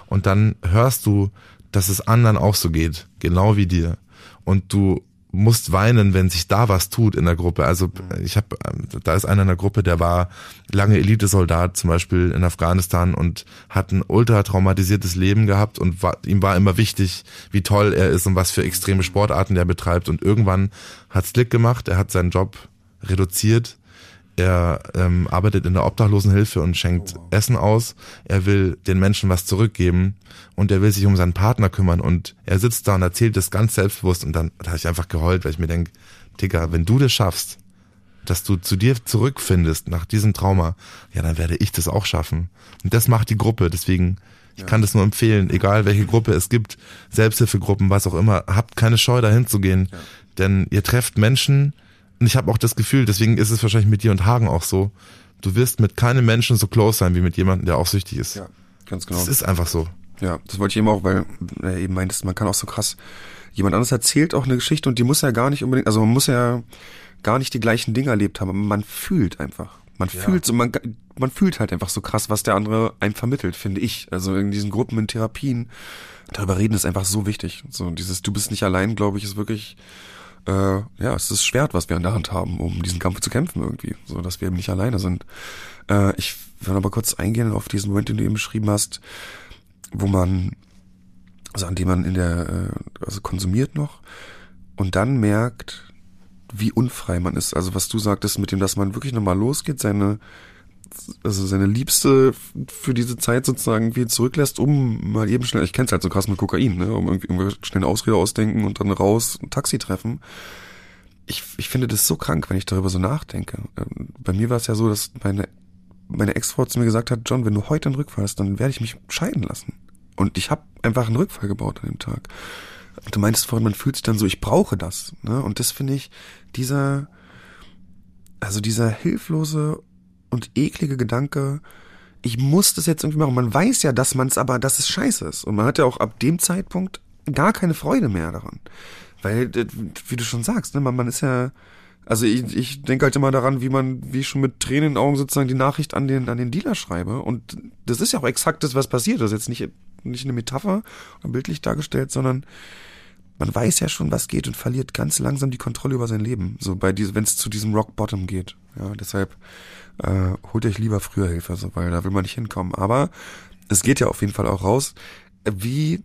Und dann hörst du, dass es anderen auch so geht, genau wie dir. Und du musst weinen, wenn sich da was tut in der Gruppe. Also ich habe, da ist einer in der Gruppe, der war lange Elitesoldat, zum Beispiel in Afghanistan und hat ein ultra traumatisiertes Leben gehabt und war, ihm war immer wichtig, wie toll er ist und was für extreme Sportarten er betreibt. Und irgendwann hat's Klick gemacht, er hat seinen Job reduziert er ähm, arbeitet in der Obdachlosenhilfe und schenkt Essen aus. Er will den Menschen was zurückgeben und er will sich um seinen Partner kümmern. Und er sitzt da und erzählt das ganz selbstbewusst. Und dann da habe ich einfach geheult, weil ich mir denke, Digga, wenn du das schaffst, dass du zu dir zurückfindest nach diesem Trauma, ja, dann werde ich das auch schaffen. Und das macht die Gruppe. Deswegen, ich kann das nur empfehlen, egal welche Gruppe es gibt, Selbsthilfegruppen, was auch immer, habt keine Scheu dahin zu gehen. Denn ihr trefft Menschen, Und ich habe auch das Gefühl, deswegen ist es wahrscheinlich mit dir und Hagen auch so, du wirst mit keinem Menschen so close sein wie mit jemandem, der auch süchtig ist. Ja, ganz genau. Das ist einfach so. Ja, das wollte ich eben auch, weil er eben meintest, man kann auch so krass, jemand anderes erzählt auch eine Geschichte und die muss ja gar nicht unbedingt, also man muss ja gar nicht die gleichen Dinge erlebt haben, aber man fühlt einfach. Man Ja. fühlt so, man, man fühlt halt einfach so krass, was der andere einem vermittelt, finde ich. Also in diesen Gruppen, in Therapien, darüber reden ist einfach so wichtig. So dieses, du bist nicht allein, glaube ich, ist wirklich, äh, ja, es ist das Schwert, was wir in der Hand haben, um diesen Kampf zu kämpfen irgendwie. So, dass wir eben nicht alleine sind. Äh, ich will aber kurz eingehen auf diesen Moment, den du eben beschrieben hast, wo man, also an dem man in der, äh, also konsumiert noch und dann merkt, wie unfrei man ist. Also was du sagtest mit dem, dass man wirklich nochmal losgeht, seine, also seine Liebste für diese Zeit sozusagen wie zurücklässt, um mal eben schnell, ich kenn's halt so krass mit Kokain, ne, um irgendwie, irgendwie schnell eine Ausrede ausdenken und dann raus ein Taxi treffen. Ich, ich finde das so krank, wenn ich darüber so nachdenke. Ähm, Bei mir war es ja so, dass meine, meine Ex-Frau zu mir gesagt hat, John, wenn du heute einen Rückfall hast, dann werde ich mich scheiden lassen. Und ich habe einfach einen Rückfall gebaut an dem Tag. Und du meintest vorhin, man fühlt sich dann so, ich brauche das. Ne? Und das finde ich, dieser, also dieser hilflose und eklige Gedanke, ich muss das jetzt irgendwie machen. Man weiß ja, dass man es aber, dass es scheiße ist. Und man hat ja auch ab dem Zeitpunkt gar keine Freude mehr daran. Weil, wie du schon sagst, ne, man, man ist ja, also ich, ich denke halt immer daran, wie man, wie ich schon mit Tränen in den Augen sozusagen die Nachricht an den, an den Dealer schreibe. Und das ist ja auch exakt das, was passiert. Das ist jetzt nicht, nicht eine Metapher bildlich dargestellt, sondern man weiß ja schon, was geht und verliert ganz langsam die Kontrolle über sein Leben. So bei diesem, wenn es zu diesem Rock Bottom geht. Ja, deshalb äh, holt euch lieber früher Hilfe, so, weil da will man nicht hinkommen. Aber es geht ja auf jeden Fall auch raus. Wie,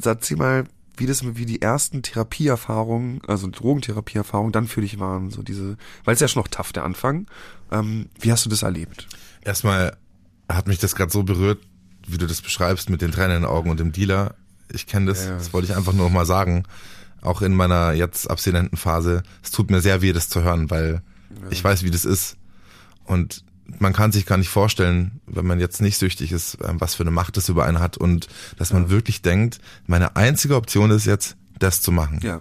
sag sie mal, wie das, wie die ersten Therapieerfahrungen, also Drogentherapieerfahrungen dann für dich waren, so diese, weil es ja schon noch tough, der Anfang. Ähm, wie hast du das erlebt? Erstmal hat mich das gerade so berührt, wie du das beschreibst mit den Tränen in den Augen und dem Dealer. Ich kenne das, Ja, ja. das wollte ich einfach nur noch mal sagen. Auch in meiner jetzt abstinenten Phase. Es tut mir sehr weh, das zu hören, weil ich weiß, wie das ist. Und man kann sich gar nicht vorstellen, wenn man jetzt nicht süchtig ist, ähm, was für eine Macht das über einen hat und dass man wirklich denkt, meine einzige Option ist jetzt, das zu machen. Ja.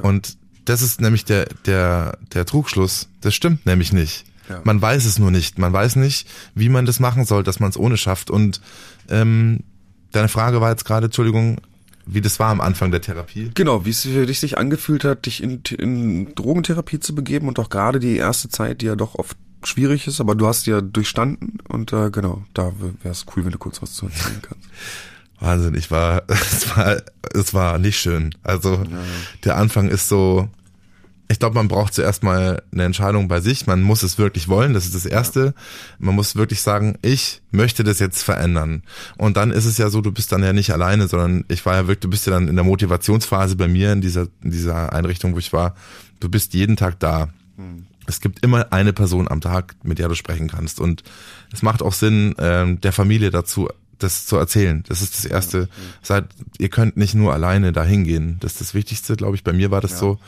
Und das ist nämlich der, der, der Trugschluss. Das stimmt nämlich nicht. Ja. Man weiß es nur nicht. Man weiß nicht, wie man das machen soll, dass man es ohne schafft. Und ähm, deine Frage war jetzt gerade, Entschuldigung, wie das war am Anfang der Therapie. Genau, wie es für dich sich angefühlt hat, dich in, in Drogentherapie zu begeben und auch gerade die erste Zeit, die ja doch oft schwierig ist, aber du hast ja durchstanden und äh, genau, da wäre es cool, wenn du kurz was zu erzählen kannst. (laughs) Wahnsinn, ich war, (laughs) es war, es war nicht schön. Also der Anfang ist so, ich glaube, man braucht zuerst mal eine Entscheidung bei sich. Man muss es wirklich wollen, das ist das Erste. Man muss wirklich sagen, ich möchte das jetzt verändern. Und dann ist es ja so, du bist dann ja nicht alleine, sondern ich war ja wirklich, du bist ja dann in der Motivationsphase bei mir in dieser, in dieser Einrichtung, wo ich war. Du bist jeden Tag da. Es gibt immer eine Person am Tag, mit der du sprechen kannst. Und es macht auch Sinn, ähm, der Familie dazu das zu erzählen. Das ist das Erste. Seid, ihr könnt nicht nur alleine dahin gehen. Das ist das Wichtigste, glaube ich. Bei mir war das Ja. so.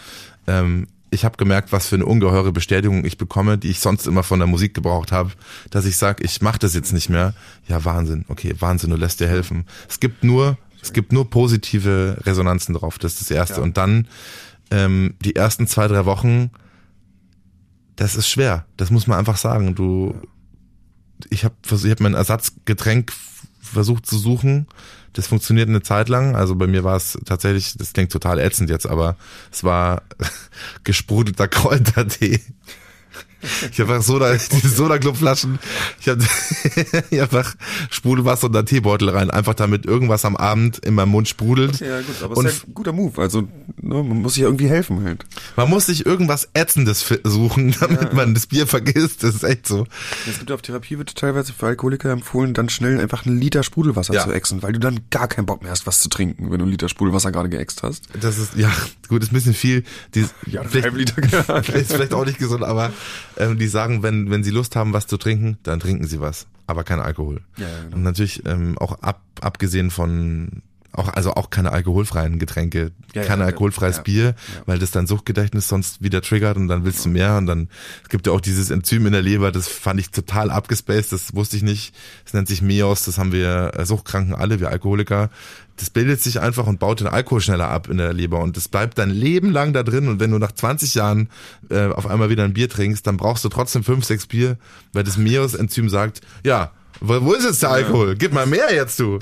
Ähm, ich habe gemerkt, was für eine ungeheure Bestätigung ich bekomme, die ich sonst immer von der Musik gebraucht habe, dass ich sage, ich mache das jetzt nicht mehr. Ja, Wahnsinn. Okay, Wahnsinn, du lässt dir helfen. Es gibt nur, es gibt nur positive Resonanzen drauf. Das ist das Erste. Ja. Und dann ähm, die ersten zwei, drei Wochen, das ist schwer. Das muss man einfach sagen. Du, ich habe ich hab mein Ersatzgetränk versucht zu suchen. Das funktioniert eine Zeit lang. Also bei mir war es tatsächlich, das klingt total ätzend jetzt, aber es war (laughs) gesprudelter Kräutertee. Ich habe einfach Soda, (laughs) diese Soda-Club-Flaschen. Ich habe (laughs) ich hab einfach Sprudelwasser und einen Teebeutel rein, einfach damit irgendwas am Abend in meinem Mund sprudelt. Ja, gut, aber Und ist ja ein guter Move. Also, ne, man muss sich ja irgendwie helfen halt. Man muss sich irgendwas Ätzendes suchen, (laughs) damit man das Bier vergisst. Das ist echt so. Es gibt auf Therapie wird teilweise für Alkoholiker empfohlen, dann schnell einfach einen Liter Sprudelwasser Ja. zu exen, weil du dann gar keinen Bock mehr hast, was zu trinken, wenn du einen Liter Sprudelwasser gerade geäxt hast. Das ist, ja, gut, ist ein bisschen viel. Die, Ja, vielleicht, Liter. ist vielleicht auch nicht gesund, aber ähm, die sagen, wenn, wenn sie Lust haben, was zu trinken, dann trinken sie was. Aber kein Alkohol. Ja, ja, genau. Und natürlich ähm, auch ab, abgesehen von auch, also auch keine alkoholfreien Getränke, Ja, kein ja, alkoholfreies ja, Bier, weil das dein Suchtgedächtnis sonst wieder triggert und dann willst du mehr und dann, es gibt ja auch dieses Enzym in der Leber, das fand ich total abgespaced, das wusste ich nicht. Das nennt sich MEOS, das haben wir äh, Suchtkranken alle, wir Alkoholiker. Das bildet sich einfach und baut den Alkohol schneller ab in der Leber und das bleibt dein Leben lang da drin und wenn du nach 20 Jahren äh, auf einmal wieder ein Bier trinkst, dann brauchst du trotzdem fünf, sechs Bier, weil das MEOS-Enzym sagt, ja, wo, wo ist jetzt der Alkohol? Gib mal mehr jetzt, du.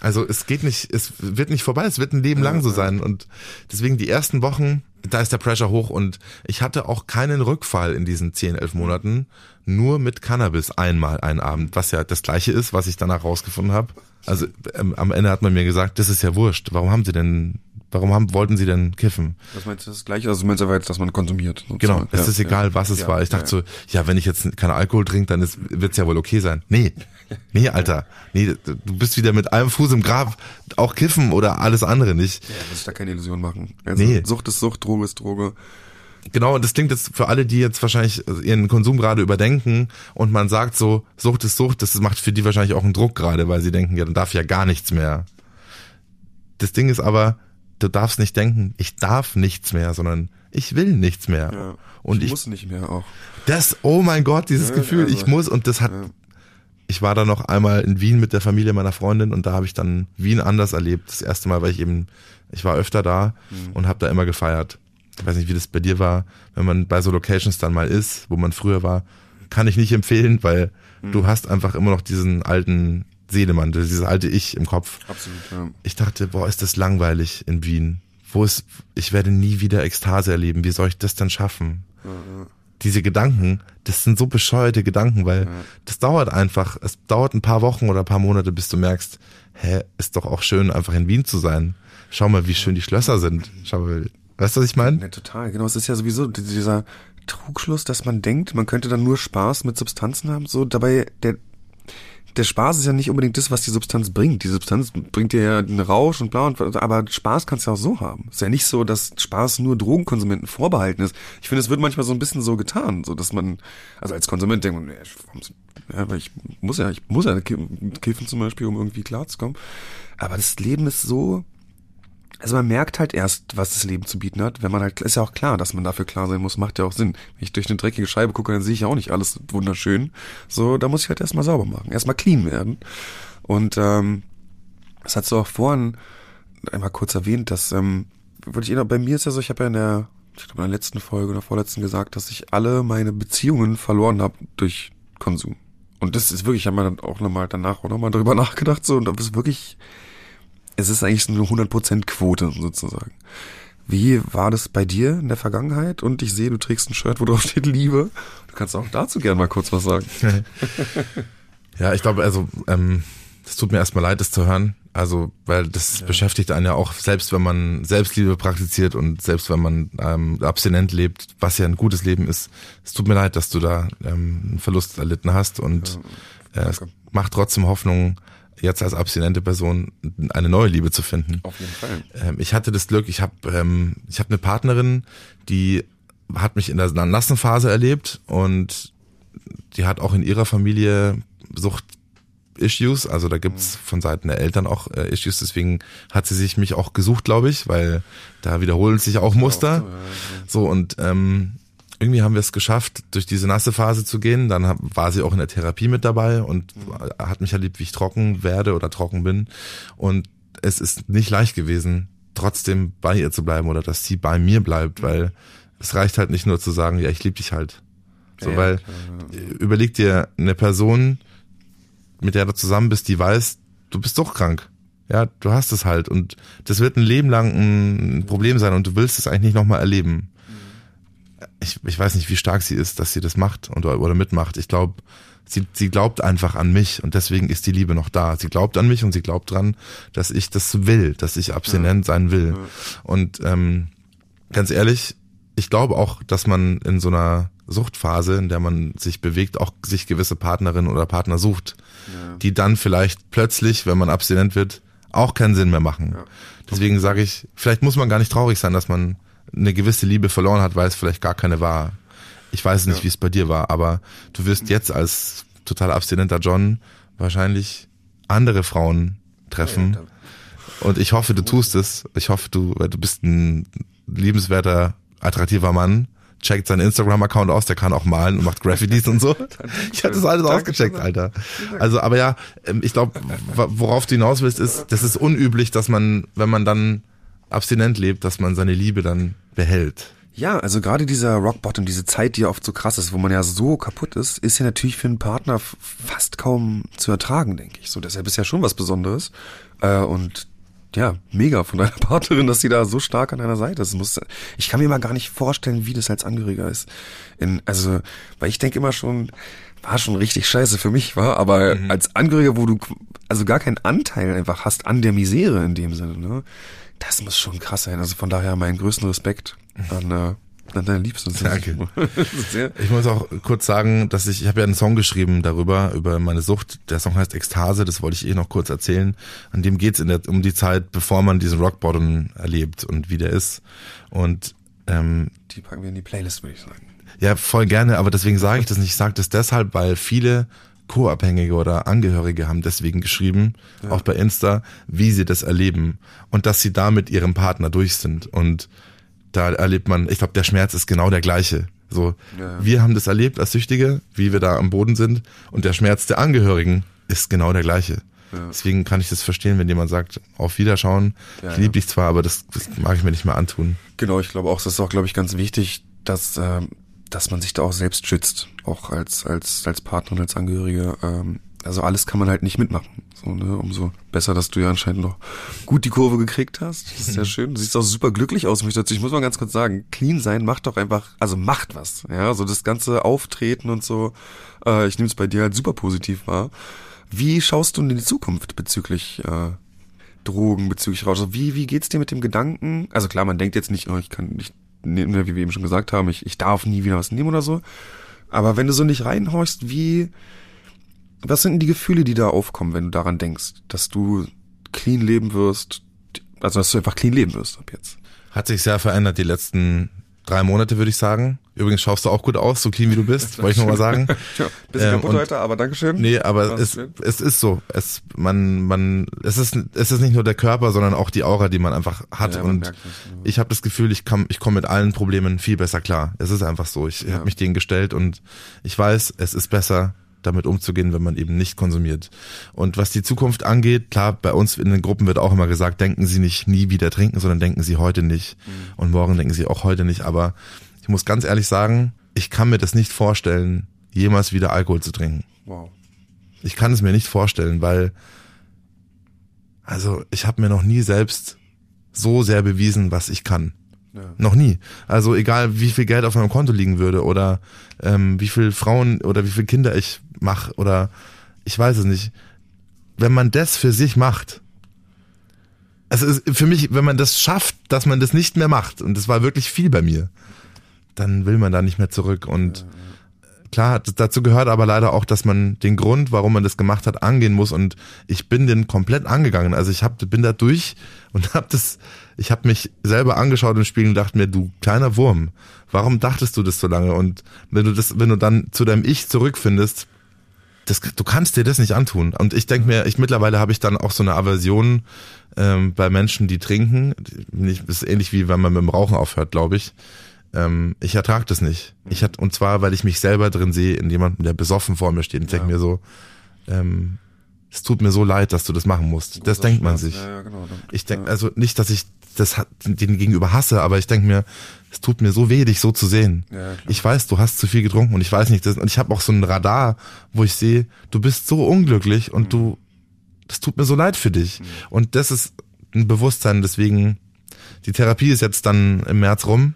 Also es geht nicht, es wird nicht vorbei, es wird ein Leben lang so sein. Und deswegen die ersten Wochen, da ist der Pressure hoch und ich hatte auch keinen Rückfall in diesen 10, 11 Monaten, nur mit Cannabis einmal einen Abend, was ja das gleiche ist, was ich danach rausgefunden habe. Also ähm, am Ende hat man mir gesagt, das ist ja wurscht. Warum haben sie denn, warum haben, wollten sie denn kiffen? Das meinst du das gleiche? Also du meinst aber jetzt, dass man konsumiert. sozusagen. Genau, es Ja, ist egal, ja. was es Ja, war. Ich dachte so, ja, wenn ich jetzt keinen Alkohol trinke, dann wird es ja wohl okay sein. Nee, nee, Alter. Nee, du bist wieder mit einem Fuß im Grab. Auch kiffen oder alles andere nicht. Ja, muss ich da keine Illusion machen. Also Nee. Sucht ist Sucht, Droge ist Droge. Genau, und das klingt jetzt für alle, die jetzt wahrscheinlich ihren Konsum gerade überdenken und man sagt so, Sucht ist Sucht, das macht für die wahrscheinlich auch einen Druck gerade, weil sie denken, ja, dann darf ja gar nichts mehr. Das Ding ist aber, du darfst nicht denken, ich darf nichts mehr, sondern ich will nichts mehr. Ja. Und ich, ich, muss nicht mehr auch. das, oh mein Gott, dieses Ja, Gefühl, also, ich muss, und das hat, ja. Ich war da noch einmal in Wien mit der Familie meiner Freundin und da habe ich dann Wien anders erlebt. Das erste Mal, weil ich eben, ich war öfter da Mhm. und habe da immer gefeiert. Ich weiß nicht, wie das bei dir war, wenn man bei so Locations dann mal ist, wo man früher war, kann ich nicht empfehlen, weil Mhm. du hast einfach immer noch diesen alten Seelemann, dieses alte Ich im Kopf. Absolut, ja. Ich dachte, boah, ist das langweilig in Wien. Wo ist, ich werde nie wieder Ekstase erleben. Wie soll ich das denn schaffen? Diese Gedanken, das sind so bescheuerte Gedanken, weil das dauert einfach, es dauert ein paar Wochen oder ein paar Monate, bis du merkst, hä, ist doch auch schön, einfach in Wien zu sein. Schau mal, wie schön die Schlösser sind. Schau mal, weißt du, was ich meine? Ja, total. Genau, es ist ja sowieso dieser Trugschluss, dass man denkt, man könnte dann nur Spaß mit Substanzen haben. So, dabei, der, der Spaß ist ja nicht unbedingt das, was die Substanz bringt. Die Substanz bringt dir ja einen Rausch und bla und aber Spaß kannst du auch so haben. Ist ja nicht so, dass Spaß nur Drogenkonsumenten vorbehalten ist. Ich finde, es wird manchmal so ein bisschen so getan, so dass man, also als Konsument denkt man, ja, ja, weil ich muss ja, ich muss ja kiffen zum Beispiel, um irgendwie klarzukommen. Aber das Leben ist so, also man merkt halt erst, was das Leben zu bieten hat, wenn man halt, ist ja auch klar, dass man dafür klar sein muss, macht ja auch Sinn. Wenn ich durch eine dreckige Scheibe gucke, dann sehe ich ja auch nicht alles wunderschön. So, da muss ich halt erstmal sauber machen, erstmal clean werden. Und ähm, das hast du auch vorhin einmal kurz erwähnt, dass, ähm, würde ich bei mir ist ja so, ich habe ja in der, ich glaube in der letzten Folge oder vorletzten gesagt, dass ich alle meine Beziehungen verloren habe durch Konsum. Und das ist wirklich, ich habe mir dann auch nochmal danach auch nochmal drüber (laughs) nachgedacht, so, und das ist wirklich, es ist eigentlich so eine 100% Quote sozusagen. Wie war das bei dir in der Vergangenheit? Und ich sehe, du trägst ein Shirt, wo drauf steht Liebe. Du kannst auch dazu gerne mal kurz was sagen. (laughs) Ja, ich glaube, also, ähm, es tut mir erstmal leid, das zu hören. Also, weil das beschäftigt einen ja auch, selbst wenn man Selbstliebe praktiziert und selbst wenn man ähm, abstinent lebt, was ja ein gutes Leben ist. Es tut mir leid, dass du da ähm, einen Verlust erlitten hast und äh, es macht trotzdem Hoffnung, jetzt als abstinente Person eine neue Liebe zu finden. Auf jeden Fall. Ähm, ich hatte das Glück, ich habe ähm, ich habe eine Partnerin, die hat mich in der nassen Phase erlebt und die hat auch in ihrer Familie Sucht-Issues, also da gibt's von Seiten der Eltern auch äh, Issues, deswegen hat sie sich mich auch gesucht, glaube ich, weil da wiederholen sich auch Muster. So und ähm, irgendwie haben wir es geschafft, durch diese nasse Phase zu gehen. Dann war sie auch in der Therapie mit dabei und hat mich erlebt, wie ich trocken werde oder trocken bin. Und es ist nicht leicht gewesen, trotzdem bei ihr zu bleiben oder dass sie bei mir bleibt, weil es reicht halt nicht nur zu sagen, ja, ich liebe dich halt. So, Ja, weil klar, überleg dir eine Person, mit der du zusammen bist, die weiß, du bist doch krank. Ja, du hast es halt und das wird ein Leben lang ein Problem sein und du willst es eigentlich nicht nochmal erleben. Ich, ich weiß nicht, wie stark sie ist, dass sie das macht und, oder mitmacht. Ich glaube, sie, sie glaubt einfach an mich und deswegen ist die Liebe noch da. Sie glaubt an mich und sie glaubt dran, dass ich das will, dass ich abstinent sein will. Und ähm, ganz ehrlich, ich glaube auch, dass man in so einer Suchtphase, in der man sich bewegt, auch sich gewisse Partnerinnen oder Partner sucht, die dann vielleicht plötzlich, wenn man abstinent wird, auch keinen Sinn mehr machen. Deswegen sage ich, vielleicht muss man gar nicht traurig sein, dass man eine gewisse Liebe verloren hat, weil es vielleicht gar keine war. Ich weiß nicht, Ja. wie es bei dir war, aber du wirst jetzt als total abstinenter John wahrscheinlich andere Frauen treffen, Und ich hoffe, du tust es. Ich hoffe, du, weil du bist ein liebenswerter, attraktiver Mann. Checkt seinen Instagram-Account aus, der kann auch malen und macht Graffitis und so. (laughs) Ich hatte das alles ausgecheckt, Alter. Also, aber ja, ähm, ich glaube, worauf du hinaus willst, ist, das ist unüblich, dass man, wenn man dann abstinent lebt, dass man seine Liebe dann behält. Ja, also gerade dieser Rock Bottom, diese Zeit, die ja oft so krass ist, wo man ja so kaputt ist, ist ja natürlich für einen Partner fast kaum zu ertragen, denke ich. So, deshalb ist ja schon was Besonderes. Äh, und ja, mega von deiner (laughs) Partnerin, dass sie da so stark an deiner Seite ist. Muss, ich kann mir mal gar nicht vorstellen, wie das als Angehöriger ist. In, also, weil ich denke immer schon, war schon richtig scheiße für mich, war, aber mhm. als Angehöriger, wo du also gar keinen Anteil einfach hast an der Misere in dem Sinne, ne? Das muss schon krass sein. Also von daher meinen größten Respekt an, äh, an deine Liebste. Danke. (laughs) ich muss auch kurz sagen, dass ich, ich habe ja einen Song geschrieben darüber, über meine Sucht. Der Song heißt Ekstase, das wollte ich eh noch kurz erzählen. An dem geht's in der, um die Zeit, bevor man diesen Rockbottom erlebt und wie der ist. Und ähm, die packen wir in die Playlist, würde ich sagen. Ja, voll gerne, aber deswegen sage ich das nicht. Ich sage das deshalb, weil viele Co-Abhängige oder Angehörige haben deswegen geschrieben, ja. auch bei Insta, wie sie das erleben und dass sie da mit ihrem Partner durch sind. Und da erlebt man, ich glaube, der Schmerz ist genau der gleiche. So, ja. wir haben das erlebt als Süchtige, wie wir da am Boden sind, und der Schmerz der Angehörigen ist genau der gleiche. Ja. Deswegen kann ich das verstehen, wenn jemand sagt, auf Wiederschauen, ich liebe dich zwar, aber das, das, mag ich mir nicht mehr antun. Genau, ich glaube auch, das ist auch, glaube ich, ganz wichtig, dass äh, dass man sich da auch selbst schützt, auch als als als Partner und als Angehörige. Ähm, also alles kann man halt nicht mitmachen. So, ne? Umso besser, dass du ja anscheinend noch gut die Kurve gekriegt hast. Das ist sehr (laughs) schön. Du siehst auch super glücklich aus. Ich muss mal ganz kurz sagen, clean sein macht doch einfach, also macht was. Ja, so das ganze Auftreten und so. Äh, ich nehme es bei dir halt super positiv wahr. Wie schaust du in die Zukunft bezüglich äh, Drogen, bezüglich Rausch? Also wie, wie geht's dir mit dem Gedanken? Also klar, man denkt jetzt nicht, oh, ich kann nicht Ne, wie wir eben schon gesagt haben, ich, ich darf nie wieder was nehmen oder so. Aber wenn du so nicht reinhorchst, wie, was sind denn die Gefühle, die da aufkommen, wenn du daran denkst, dass du clean leben wirst, also dass du einfach clean leben wirst ab jetzt? Hat sich sehr verändert die letzten drei Monate, würde ich sagen. Übrigens schaust du auch gut aus, so clean wie du bist, (laughs) wollte ich nochmal sagen. (laughs) Tja, bisschen ähm, kaputt heute, aber Dankeschön. Nee, aber es, es ist so. Es, man, man, es ist, es ist nicht nur der Körper, sondern auch die Aura, die man einfach hat. Ja, und das, ja. ich habe das Gefühl, ich komme ich komm mit allen Problemen viel besser klar. Es ist einfach so. Ich ja. habe mich denen gestellt und ich weiß, es ist besser, damit umzugehen, wenn man eben nicht konsumiert. Und was die Zukunft angeht, klar, bei uns in den Gruppen wird auch immer gesagt, denken Sie nicht nie wieder trinken, sondern denken Sie heute nicht. Mhm. Und morgen denken Sie auch heute nicht. Aber ich muss ganz ehrlich sagen, ich kann mir das nicht vorstellen, jemals wieder Alkohol zu trinken. Wow. Ich kann es mir nicht vorstellen, weil, also ich habe mir noch nie selbst so sehr bewiesen, was ich kann. Ja. Noch nie. Also egal, wie viel Geld auf meinem Konto liegen würde oder ähm, wie viel Frauen oder wie viele Kinder ich mache oder ich weiß es nicht. Wenn man das für sich macht, es ist für mich, wenn man das schafft, dass man das nicht mehr macht, und das war wirklich viel bei mir, dann will man da nicht mehr zurück. Und klar, dazu gehört aber leider auch, dass man den Grund, warum man das gemacht hat, angehen muss. Und ich bin den komplett angegangen. Also ich hab, bin da durch und (laughs) hab das, ich habe mich selber angeschaut im Spiegel und dachte mir, du kleiner Wurm, warum dachtest du das so lange? Und wenn du das, wenn du dann zu deinem Ich zurückfindest, das, du kannst dir das nicht antun. Und ich denke mir, ich mittlerweile habe ich dann auch so eine Aversion ähm, bei Menschen, die trinken. Das ist ähnlich wie wenn man mit dem Rauchen aufhört, glaube ich. Ähm, ich ertrage das nicht. Ich hat, und zwar, weil ich mich selber drin sehe, in jemandem, der besoffen vor mir steht. Ich ja. denke mir so, ähm, es tut mir so leid, dass du das machen musst. Das denkt man sich. Ja, ja, genau. Ich denke, also nicht, dass ich das den gegenüber hasse, aber ich denke mir, es tut mir so weh, dich so zu sehen. Ja, ich weiß, du hast zu viel getrunken und ich weiß nicht, das, und ich habe auch so ein Radar, wo ich sehe, du bist so unglücklich und mhm. du, das tut mir so leid für dich. Mhm. Und das ist ein Bewusstsein, deswegen, die Therapie ist jetzt dann im März rum.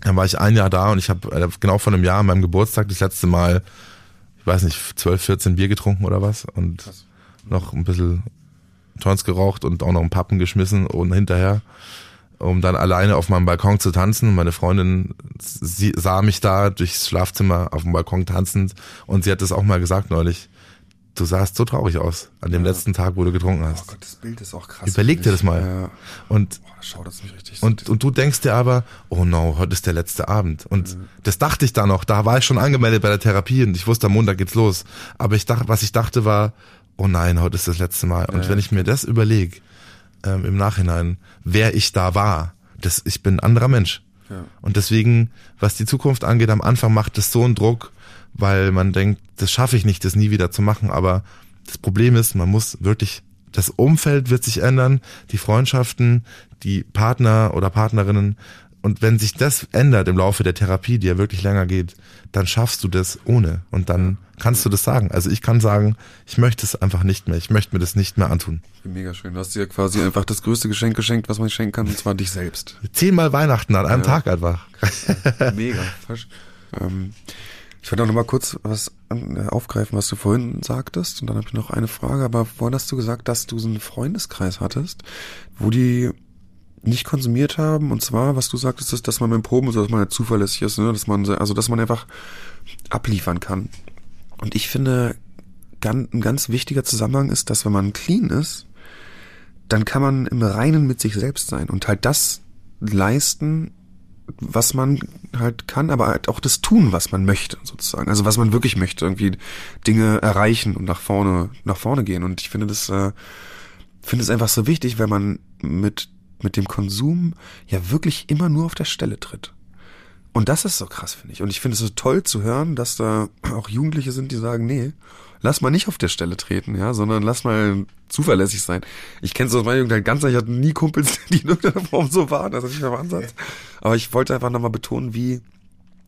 Dann war ich ein Jahr da und ich habe äh, genau vor einem Jahr an meinem Geburtstag das letzte Mal, weiß nicht, 12, 14 Bier getrunken oder was und Krass. noch ein bisschen Joints geraucht und auch noch einen Pappen geschmissen und hinterher, um dann alleine auf meinem Balkon zu tanzen. Meine Freundin sie, sah mich da durchs Schlafzimmer auf dem Balkon tanzend und sie hat es auch mal gesagt neulich. Du sahst so traurig aus an dem ja. letzten Tag, wo du getrunken hast. Oh Gott, das Bild ist auch krass. Überleg dir das mal. Ja. Und, oh, das mich richtig und, und du denkst dir aber, oh no, heute ist der letzte Abend. Und mhm. das dachte ich da noch. Da war ich schon angemeldet bei der Therapie und ich wusste, am Montag geht's los. Aber ich dachte, was ich dachte war, oh nein, heute ist das letzte Mal. Und ja, wenn ich mir das überlege, ähm, im Nachhinein, wer ich da war. Das, ich bin ein anderer Mensch. Ja. Und deswegen, was die Zukunft angeht, am Anfang macht es so einen Druck, weil man denkt, das schaffe ich nicht, das nie wieder zu machen. Aber das Problem ist, man muss wirklich, das Umfeld wird sich ändern, die Freundschaften, die Partner oder Partnerinnen. Und wenn sich das ändert im Laufe der Therapie, die ja wirklich länger geht, dann schaffst du das ohne. Und dann kannst du das sagen. Also ich kann sagen, ich möchte es einfach nicht mehr. Ich möchte mir das nicht mehr antun. Mega schön. Du hast dir quasi einfach das größte Geschenk geschenkt, was man schenken kann, und zwar dich selbst. Zehnmal Weihnachten an einem ja. Tag einfach. Mega. (laughs) Ähm, ich wollte auch noch mal kurz was äh, aufgreifen, was du vorhin sagtest. Und dann habe ich noch eine Frage. Aber vorhin hast du gesagt, dass du so einen Freundeskreis hattest, wo die nicht konsumiert haben. Und zwar, was du sagtest, ist, dass man beim Proben, so dass man zuverlässig ist, ne? dass man, also dass man einfach abliefern kann. Und ich finde, ein ganz wichtiger Zusammenhang ist, dass wenn man clean ist, dann kann man im Reinen mit sich selbst sein und halt das leisten, was man halt kann, aber halt auch das tun, was man möchte, sozusagen. Also was man wirklich möchte, irgendwie Dinge erreichen und nach vorne, nach vorne gehen. Und ich finde das, äh, finde es einfach so wichtig, wenn man mit, mit dem Konsum ja wirklich immer nur auf der Stelle tritt. Und das ist so krass, finde ich. Und ich finde es so toll zu hören, dass da auch Jugendliche sind, die sagen, nee, lass mal nicht auf der Stelle treten, ja, sondern lass mal zuverlässig sein. Ich kenne es aus meiner Jugend ganz, ich hatte nie Kumpels, (laughs) die in irgendeiner Form so waren, das ist nicht der Ansatz. Aber ich wollte einfach nochmal betonen, wie,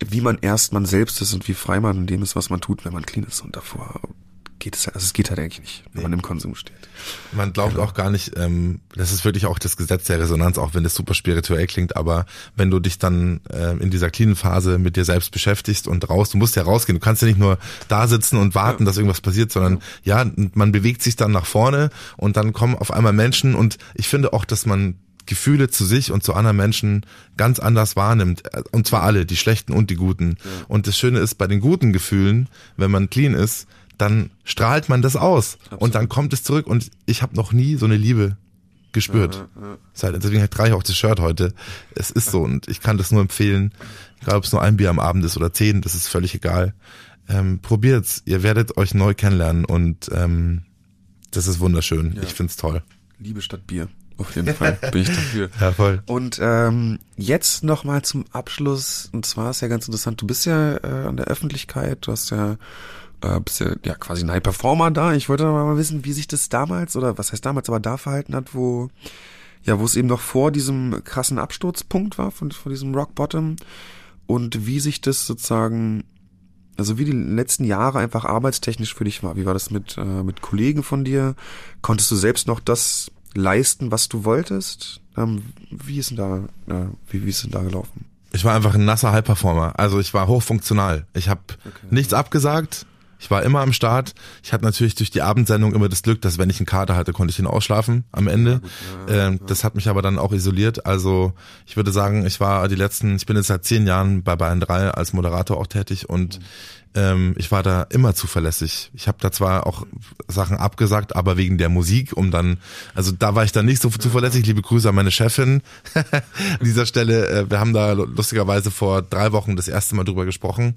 wie man erst man selbst ist und wie frei man in dem ist, was man tut, wenn man clean ist und davor geht es, also es geht halt eigentlich nicht, wenn nee. man im Konsum steht. Man glaubt genau. auch gar nicht, ähm, das ist wirklich auch das Gesetz der Resonanz, auch wenn das super spirituell klingt, aber wenn du dich dann äh, in dieser cleanen Phase mit dir selbst beschäftigst und raus, du musst ja rausgehen, du kannst ja nicht nur da sitzen und warten, ja. dass irgendwas passiert, sondern ja. ja, man bewegt sich dann nach vorne und dann kommen auf einmal Menschen und ich finde auch, dass man Gefühle zu sich und zu anderen Menschen ganz anders wahrnimmt. Und zwar alle, die schlechten und die guten. Ja. Und das Schöne ist, bei den guten Gefühlen, wenn man clean ist, dann strahlt man das aus Absolut. und dann kommt es zurück und ich habe noch nie so eine Liebe gespürt. Ja, ja. Deswegen trage ich auch das Shirt heute. Es ist so und ich kann das nur empfehlen, egal ob es nur ein Bier am Abend ist oder zehn, das ist völlig egal. Ähm, probiert's, ihr werdet euch neu kennenlernen und ähm, das ist wunderschön. Ja. Ich find's toll. Liebe statt Bier. Auf jeden Fall (laughs) bin ich dafür. Ja, voll. Und ähm, jetzt nochmal zum Abschluss. Und zwar ist ja ganz interessant, du bist ja äh, an der Öffentlichkeit, du hast ja äh, bist ja, ja quasi ein High Performer da. Ich wollte mal wissen, wie sich das damals, oder was heißt damals, aber da verhalten hat, wo, ja, wo es eben noch vor diesem krassen Absturzpunkt war, von, von diesem Rock Bottom. Und wie sich das sozusagen, also wie die letzten Jahre einfach arbeitstechnisch für dich war. Wie war das mit, äh, mit Kollegen von dir? Konntest du selbst noch das leisten, was du wolltest? Ähm, wie ist denn da, äh, wie, wie ist denn da gelaufen? Ich war einfach ein nasser High-Performer. Also ich war hochfunktional. Ich habe okay. nichts abgesagt. Ich war immer am Start. Ich hatte natürlich durch die Abendsendung immer das Glück, dass wenn ich einen Kater hatte, konnte ich ihn ausschlafen am Ende. Ja, ähm. Das hat mich aber dann auch isoliert. Also ich würde sagen, ich war die letzten, ich bin jetzt seit zehn Jahren bei Bayern 3 als Moderator auch tätig und mhm ähm, ich war da immer zuverlässig. Ich habe da zwar auch Sachen abgesagt, aber wegen der Musik, um dann, also da war ich dann nicht so zuverlässig. Liebe Grüße an meine Chefin (laughs) an dieser Stelle. Äh, wir haben da lustigerweise vor drei Wochen das erste Mal drüber gesprochen.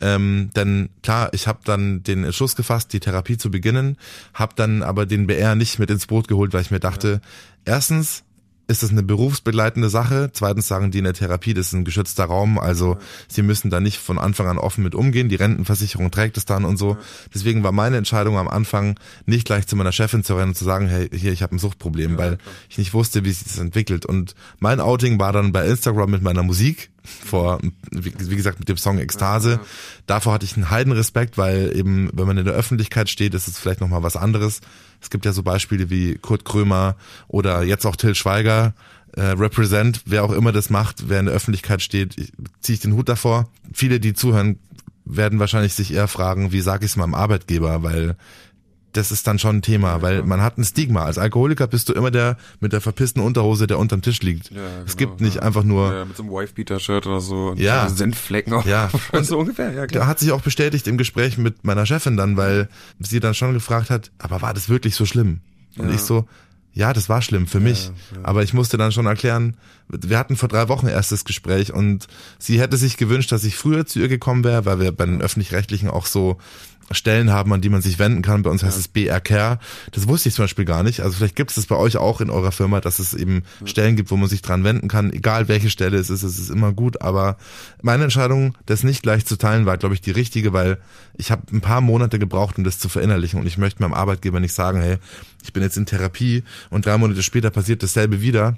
Ähm, denn klar, ich habe dann den Entschluss gefasst, die Therapie zu beginnen, habe dann aber den BR nicht mit ins Boot geholt, weil ich mir dachte, erstens, ist es eine berufsbegleitende Sache. Zweitens sagen die in der Therapie, das ist ein geschützter Raum, also sie müssen da nicht von Anfang an offen mit umgehen. Die Rentenversicherung trägt es dann und so. Deswegen war meine Entscheidung am Anfang nicht gleich zu meiner Chefin zu rennen und zu sagen, hey, hier, ich habe ein Suchtproblem, weil ich nicht wusste, wie sich das entwickelt. Und mein Outing war dann bei Instagram mit meiner Musik vor, wie gesagt, mit dem Song Ekstase. Davor hatte ich einen Heidenrespekt, weil eben, wenn man in der Öffentlichkeit steht, ist es vielleicht nochmal was anderes. Es gibt ja so Beispiele wie Kurt Krömer oder jetzt auch Till Schweiger, äh, Represent, wer auch immer das macht, wer in der Öffentlichkeit steht, ziehe ich den Hut davor. Viele, die zuhören, werden wahrscheinlich sich eher fragen, wie sage ich es meinem Arbeitgeber, weil das ist dann schon ein Thema, weil man hat ein Stigma. Als Alkoholiker bist du immer der mit der verpissten Unterhose, der unterm Tisch liegt. Ja, genau, es gibt nicht einfach nur ja, mit so einem Wifebeater-Shirt oder so und ja. Senfflecken auch. Ja, und so ungefähr. Ja, klar. Da hat sich auch bestätigt im Gespräch mit meiner Chefin dann, weil sie dann schon gefragt hat, aber war das wirklich so schlimm? Und ich so, ja, das war schlimm für mich. Ja, ja. Aber ich musste dann schon erklären, wir hatten vor drei Wochen erst das Gespräch und sie hätte sich gewünscht, dass ich früher zu ihr gekommen wäre, weil wir bei den Öffentlich-Rechtlichen auch so Stellen haben, an die man sich wenden kann. Bei uns heißt es BR-Care. Das wusste ich zum Beispiel gar nicht. Also vielleicht gibt es das bei euch auch in eurer Firma, dass es eben Stellen gibt, wo man sich dran wenden kann. Egal welche Stelle es ist, es ist immer gut. Aber meine Entscheidung, das nicht gleich zu teilen, war, glaube ich, die richtige, weil ich habe ein paar Monate gebraucht, um das zu verinnerlichen. Und ich möchte meinem Arbeitgeber nicht sagen, hey, ich bin jetzt in Therapie und drei Monate später passiert dasselbe wieder.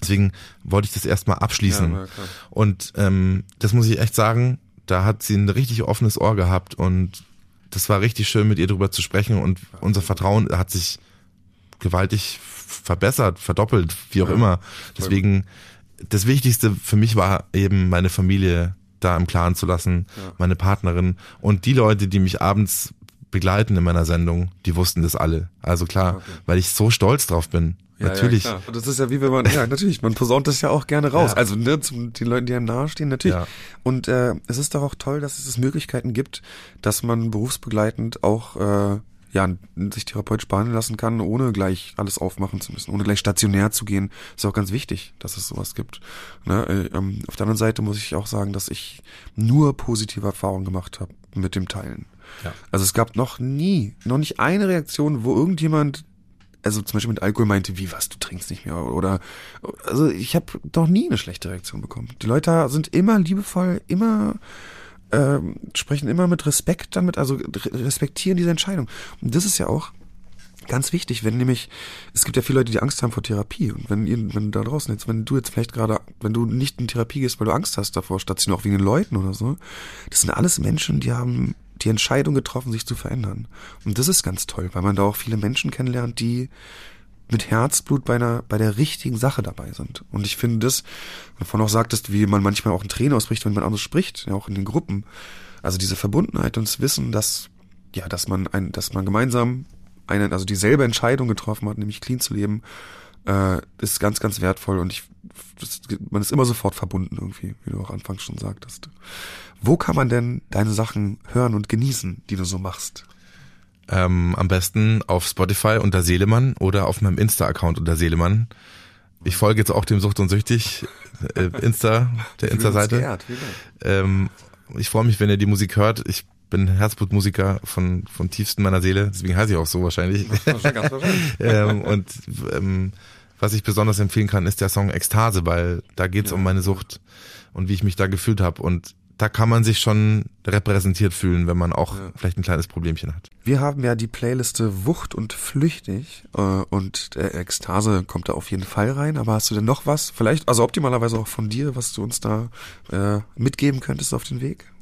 Deswegen wollte ich das erstmal abschließen. Ja, und ähm, das muss ich echt sagen, da hat sie ein richtig offenes Ohr gehabt und das war richtig schön, mit ihr drüber zu sprechen und unser Vertrauen hat sich gewaltig verbessert, verdoppelt, wie auch ja, immer. Deswegen, das Wichtigste für mich war eben meine Familie da im Klaren zu lassen, ja. meine Partnerin und die Leute, die mich abends begleiten in meiner Sendung, die wussten das alle. Also klar, okay. weil ich so stolz drauf bin. Ja, natürlich. Ja, das ist ja wie wenn man, ja, natürlich, man posaunt das ja auch gerne raus. Ja. Also ne, zu den Leuten, die einem nahestehen, natürlich. Ja. Und äh, es ist doch auch toll, dass es Möglichkeiten gibt, dass man berufsbegleitend auch äh, ja, sich therapeutisch behandeln lassen kann, ohne gleich alles aufmachen zu müssen, ohne gleich stationär zu gehen. Ist auch ganz wichtig, dass es sowas gibt. Ne? Äh, ähm, auf der anderen Seite muss ich auch sagen, dass ich nur positive Erfahrungen gemacht habe mit dem Teilen. Ja. Also es gab noch nie, noch nicht eine Reaktion, wo irgendjemand also zum Beispiel mit Alkohol meinte, wie was, du trinkst nicht mehr oder also ich habe doch nie eine schlechte Reaktion bekommen. Die Leute sind immer liebevoll, immer ähm, sprechen immer mit Respekt damit, also respektieren diese Entscheidung. Und das ist ja auch ganz wichtig, wenn nämlich, es gibt ja viele Leute, die Angst haben vor Therapie. Und wenn ihr, wenn da draußen jetzt, wenn du jetzt vielleicht gerade, wenn du nicht in Therapie gehst, weil du Angst hast davor, statt auch wegen den Leuten oder so, das sind alles Menschen, die haben die Entscheidung getroffen, sich zu verändern. Und das ist ganz toll, weil man da auch viele Menschen kennenlernt, die mit Herzblut bei einer, bei der richtigen Sache dabei sind. Und ich finde das, wovon auch sagtest, wie man manchmal auch ein Tränen ausbricht, wenn man anders spricht, ja auch in den Gruppen. Also diese Verbundenheit und das Wissen, dass, ja, dass man ein, dass man gemeinsam eine, also dieselbe Entscheidung getroffen hat, nämlich clean zu leben, äh, ist ganz, ganz wertvoll und ich, das, man ist immer sofort verbunden irgendwie, wie du auch anfangs schon sagtest. Wo kann man denn deine Sachen hören und genießen, die du so machst? Ähm, am besten auf Spotify unter Seelemann oder auf meinem Insta-Account unter Seelemann. Ich folge jetzt auch dem Sucht und Süchtig äh, Insta, der Insta-Seite. Ähm, ich freue mich, wenn ihr die Musik hört. Ich bin Herzblutmusiker von, von tiefsten meiner Seele, deswegen heiße ich auch so wahrscheinlich. (laughs) Ähm, und ähm, was ich besonders empfehlen kann, ist der Song Ekstase, weil da geht's ja. um meine Sucht und wie ich mich da gefühlt habe. Und da kann man sich schon repräsentiert fühlen, wenn man auch ja. vielleicht ein kleines Problemchen hat. Wir haben ja die Playliste Wucht und Flüchtig äh, und der Ekstase kommt da auf jeden Fall rein. Aber hast du denn noch was? Vielleicht, also optimalerweise auch von dir, was du uns da äh, mitgeben könntest auf den Weg?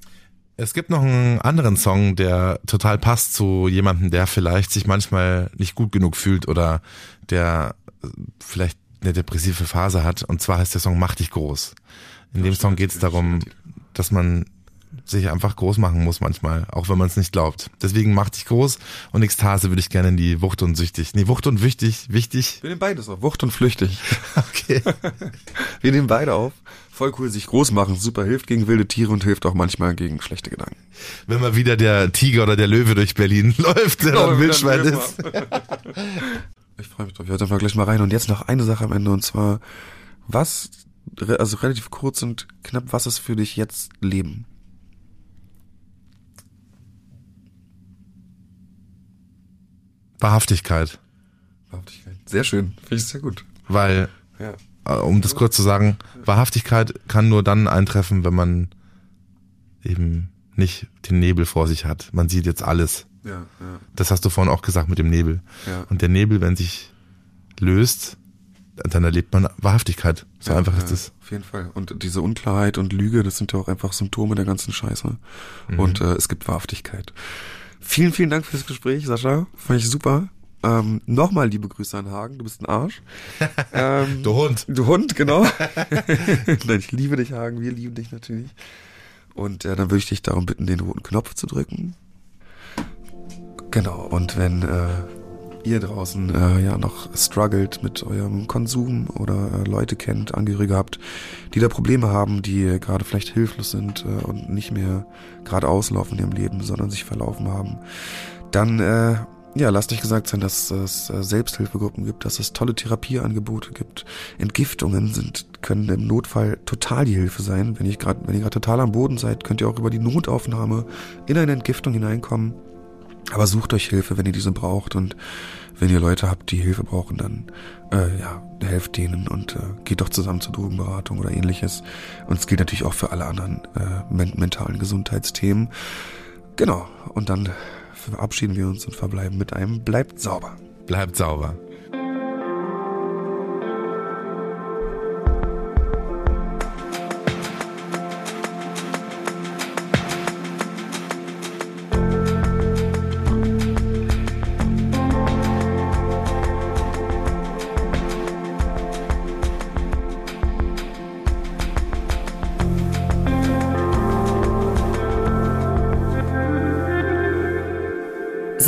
Es gibt noch einen anderen Song, der total passt zu jemandem, der vielleicht sich manchmal nicht gut genug fühlt oder der vielleicht eine depressive Phase hat. Und zwar heißt der Song Mach dich groß. In dem Song geht es darum, dass man sich einfach groß machen muss manchmal, auch wenn man es nicht glaubt. Deswegen mach dich groß und Ekstase würde ich gerne in die Wucht und süchtig. Nee, Wucht und wichtig, wichtig. Wir nehmen beides auf, Wucht und flüchtig. (laughs) okay. Wir nehmen beide auf. Voll cool, sich groß machen, super, hilft gegen wilde Tiere und hilft auch manchmal gegen schlechte Gedanken. Wenn mal wieder der Tiger oder der Löwe durch Berlin (laughs) läuft, der dann Wildschwein ist. ich freue mich drauf, ich höre gleich mal rein. Und jetzt noch eine Sache am Ende und zwar, was also relativ kurz und knapp, was ist für dich jetzt Leben? Wahrhaftigkeit. Wahrhaftigkeit. Sehr schön. Finde ich sehr gut. Weil, ja. Äh, um das kurz zu sagen, Wahrhaftigkeit kann nur dann eintreffen, wenn man eben nicht den Nebel vor sich hat. Man sieht jetzt alles. Ja, ja. Das hast du vorhin auch gesagt mit dem Nebel. Ja. Und der Nebel, wenn sich löst, dann erlebt man Wahrhaftigkeit. So ja, einfach ist es. Auf jeden Fall. Und diese Unklarheit und Lüge, das sind ja auch einfach Symptome der ganzen Scheiße. Mhm. Und äh, es gibt Wahrhaftigkeit. Vielen, vielen Dank fürs Gespräch, Sascha. Fand ich super. Ähm, Nochmal liebe Grüße an Hagen, du bist ein Arsch. (laughs) Ähm, du Hund. Du Hund, genau. (laughs) (laughs) Nein, ich liebe dich, Hagen, wir lieben dich natürlich. Und äh, dann würde ich dich darum bitten, den roten Knopf zu drücken. Genau, und wenn äh, ihr draußen äh, ja noch struggelt mit eurem Konsum oder äh, Leute kennt, Angehörige habt, die da Probleme haben, die gerade vielleicht hilflos sind äh, und nicht mehr gerade auslaufen in ihrem Leben, sondern sich verlaufen haben, dann äh, ja, lass dich gesagt sein, dass es äh, Selbsthilfegruppen gibt, dass es tolle Therapieangebote gibt. Entgiftungen sind, können im Notfall total die Hilfe sein. Wenn, ich grad, wenn ihr gerade total am Boden seid, könnt ihr auch über die Notaufnahme in eine Entgiftung hineinkommen. Aber sucht euch Hilfe, wenn ihr diese braucht. Und wenn ihr Leute habt, die Hilfe brauchen, dann äh, ja, helft denen und äh, geht doch zusammen zur Drogenberatung oder ähnliches. Und es gilt natürlich auch für alle anderen äh, mentalen Gesundheitsthemen. Genau. Und dann verabschieden wir uns und verbleiben mit einem Bleibt sauber. Bleibt sauber.